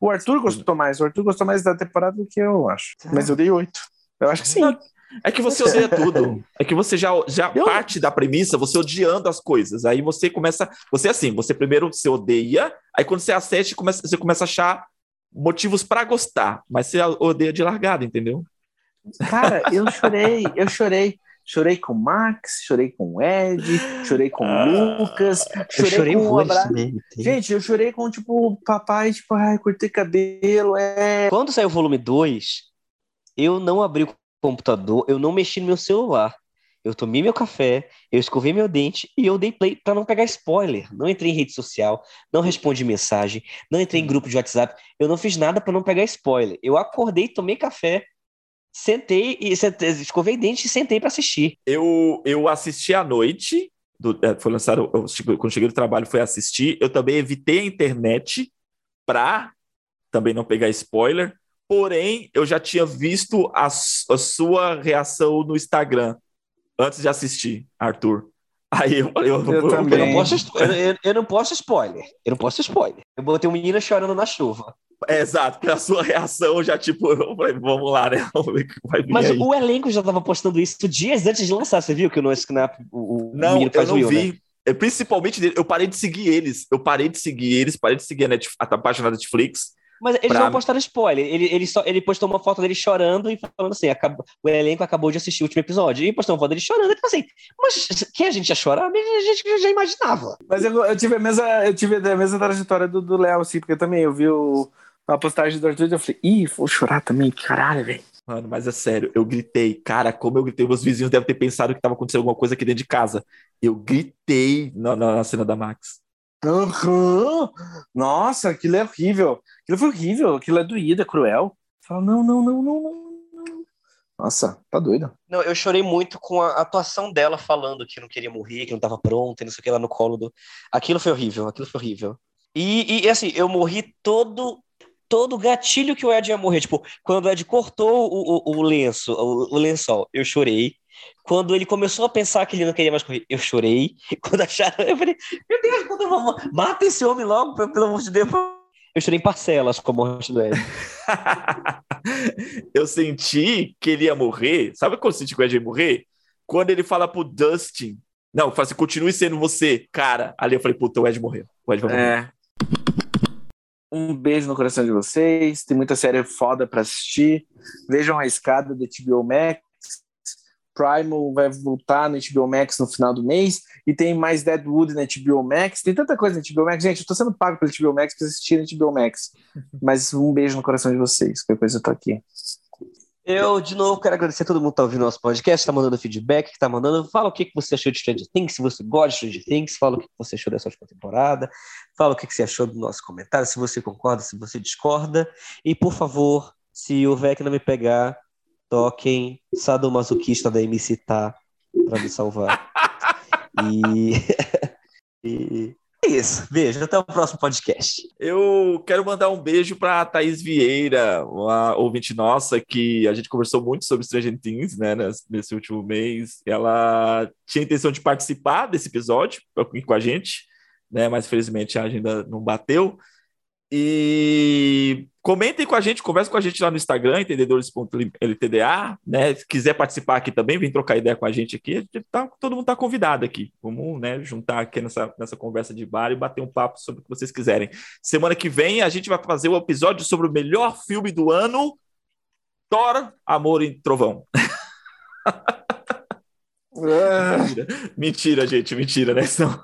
O Arthur gostou mais. O Arthur gostou mais da temporada do que eu, acho. Mas eu dei oito. Eu acho que sim. Não, É que você odeia tudo. É que você já, já Eu- parte da premissa, você odiando as coisas. Aí você começa. Você é assim, você primeiro você odeia, aí quando você assiste, começa, você começa a achar motivos pra gostar. Mas você odeia de largada, entendeu? Cara, eu chorei, eu chorei. Chorei com o Max, chorei com o Ed, chorei com o Lucas, Eu chorei, chorei com o Abra... Gente, eu chorei com, tipo, o papai, tipo, ai, cortei cabelo, é. Quando saiu o volume 2, eu não abri o computador, eu não mexi no meu celular. Eu tomei meu café, eu escovei meu dente e eu dei play para não pegar spoiler. Não entrei em rede social, não respondi mensagem, não entrei em grupo de WhatsApp, eu não fiz nada para não pegar spoiler. Eu acordei, tomei café, sentei e sentei, escovei dente e sentei para assistir. Eu, eu assisti à noite do- é, foi lançado, eu cheguei- quando cheguei do trabalho, foi assistir. Eu também evitei a internet pra também não pegar spoiler. Porém, eu já tinha visto a, a sua reação no Instagram antes de assistir, Arthur. Aí eu falei, eu, Eu Eu também. não, posso, eu, eu- eu não posso spoiler. Eu não posso spoiler. Eu botei um menino chorando na chuva. É, exato, pela sua reação, eu já tipo, eu falei, vamos lá, né? Vamos ver o que vai vir Mas aí. o elenco já tava postando isso dias antes de lançar. Você viu que o No Snap, o, o Não, eu não Will, vi. né? É, principalmente dele, eu parei de seguir eles. Eu parei de seguir eles, parei de seguir a, Netf- a página da Netflix. Mas eles Pra- não postaram spoiler. Ele, ele, só, ele postou uma foto dele chorando e falando assim: acabou, o elenco acabou de assistir o último episódio. E postou uma foto dele chorando. E falou assim: Mas que a gente ia chorar? A gente já imaginava. Mas eu, eu tive a mesma, eu tive a mesma trajetória do do Léo, assim, porque eu também eu vi o, a postagem do Arthur eu falei, ih, vou chorar também, caralho, velho. Mano, mas é sério, eu gritei. Cara, como eu gritei, meus vizinhos devem ter pensado que tava acontecendo alguma coisa aqui dentro de casa. Eu gritei na, na- na cena da Max. Aham. Nossa, aquilo é horrível. Aquilo foi horrível, aquilo é doído, é cruel. Fala, não, não, não, não, não. não. Nossa, tá doido. Não, eu chorei muito com a atuação dela falando que não queria morrer, que não tava pronta, e não sei o que lá no colo do. Aquilo foi horrível, aquilo foi horrível. E, e, assim, eu morri todo todo gatilho que o Ed ia morrer. Tipo, quando o Ed cortou o, o, o lenço, o, o lençol, eu chorei. Quando ele começou a pensar que ele não queria mais correr, eu chorei. Quando acharam, eu falei, meu Deus, quando eu vou... mata esse homem logo, pelo pelo amor de Deus. Eu chorei em parcelas com a morte do Ed. eu senti que ele ia morrer. Sabe quando eu senti que o Ed ia morrer? Quando ele fala pro Dustin. Não, fala assim, continue sendo você, cara. Ali eu falei, puta, o Ed morreu. O Ed vai morrer. É. Um beijo no coração de vocês. Tem muita série foda pra assistir. Vejam a escada da HBO Max. Primal vai voltar no HBO Max no final do mês. E tem mais Deadwood na HBO Max. Tem tanta coisa na HBO Max. Gente, eu tô sendo pago pelo HBO Max pra assistir na HBO Max. Mas um beijo no coração de vocês. Qualquer coisa eu tô aqui. Eu, de novo, quero agradecer a todo mundo que tá ouvindo nosso podcast, tá mandando feedback, que tá mandando. Fala o que, que você achou de Stranger Things, se você gosta de Stranger Things, fala o que, que você achou dessa última temporada, fala o que, que você achou do nosso comentário, se você concorda, se você discorda. E, por favor, se o Vec não me pegar, toquem Sadomasoquista da MC Tá pra me salvar. e... e é isso. Beijo, até o próximo podcast. Eu quero mandar um beijo para Thaís Vieira, uma ouvinte nossa que a gente conversou muito sobre Stranger Things, né, nesse último mês. Ela tinha intenção de participar desse episódio com a gente, né, mas felizmente a agenda não bateu. E comentem com a gente, conversem com a gente lá no Instagram, entendedores.ltda, né? Se quiser participar aqui também, vem trocar ideia com a gente aqui. A gente tá- todo mundo está convidado aqui. Vamos né, juntar aqui nessa, nessa conversa de bar e bater um papo sobre o que vocês quiserem. Semana que vem a gente vai fazer o episódio sobre o melhor filme do ano: Thor, Amor e Trovão. Mentira, mentira gente, mentira, né? Senão-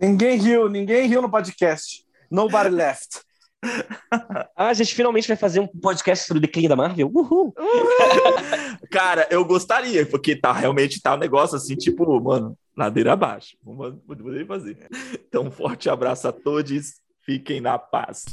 Ninguém riu, ninguém riu no podcast. Nobody left. Ah, a gente finalmente vai fazer um podcast sobre o declínio da Marvel. Uhul! Cara, eu gostaria, porque tá realmente tá um negócio assim, tipo, mano, ladeira abaixo. Vamos poder fazer. Então, um forte abraço a todos. Fiquem na paz.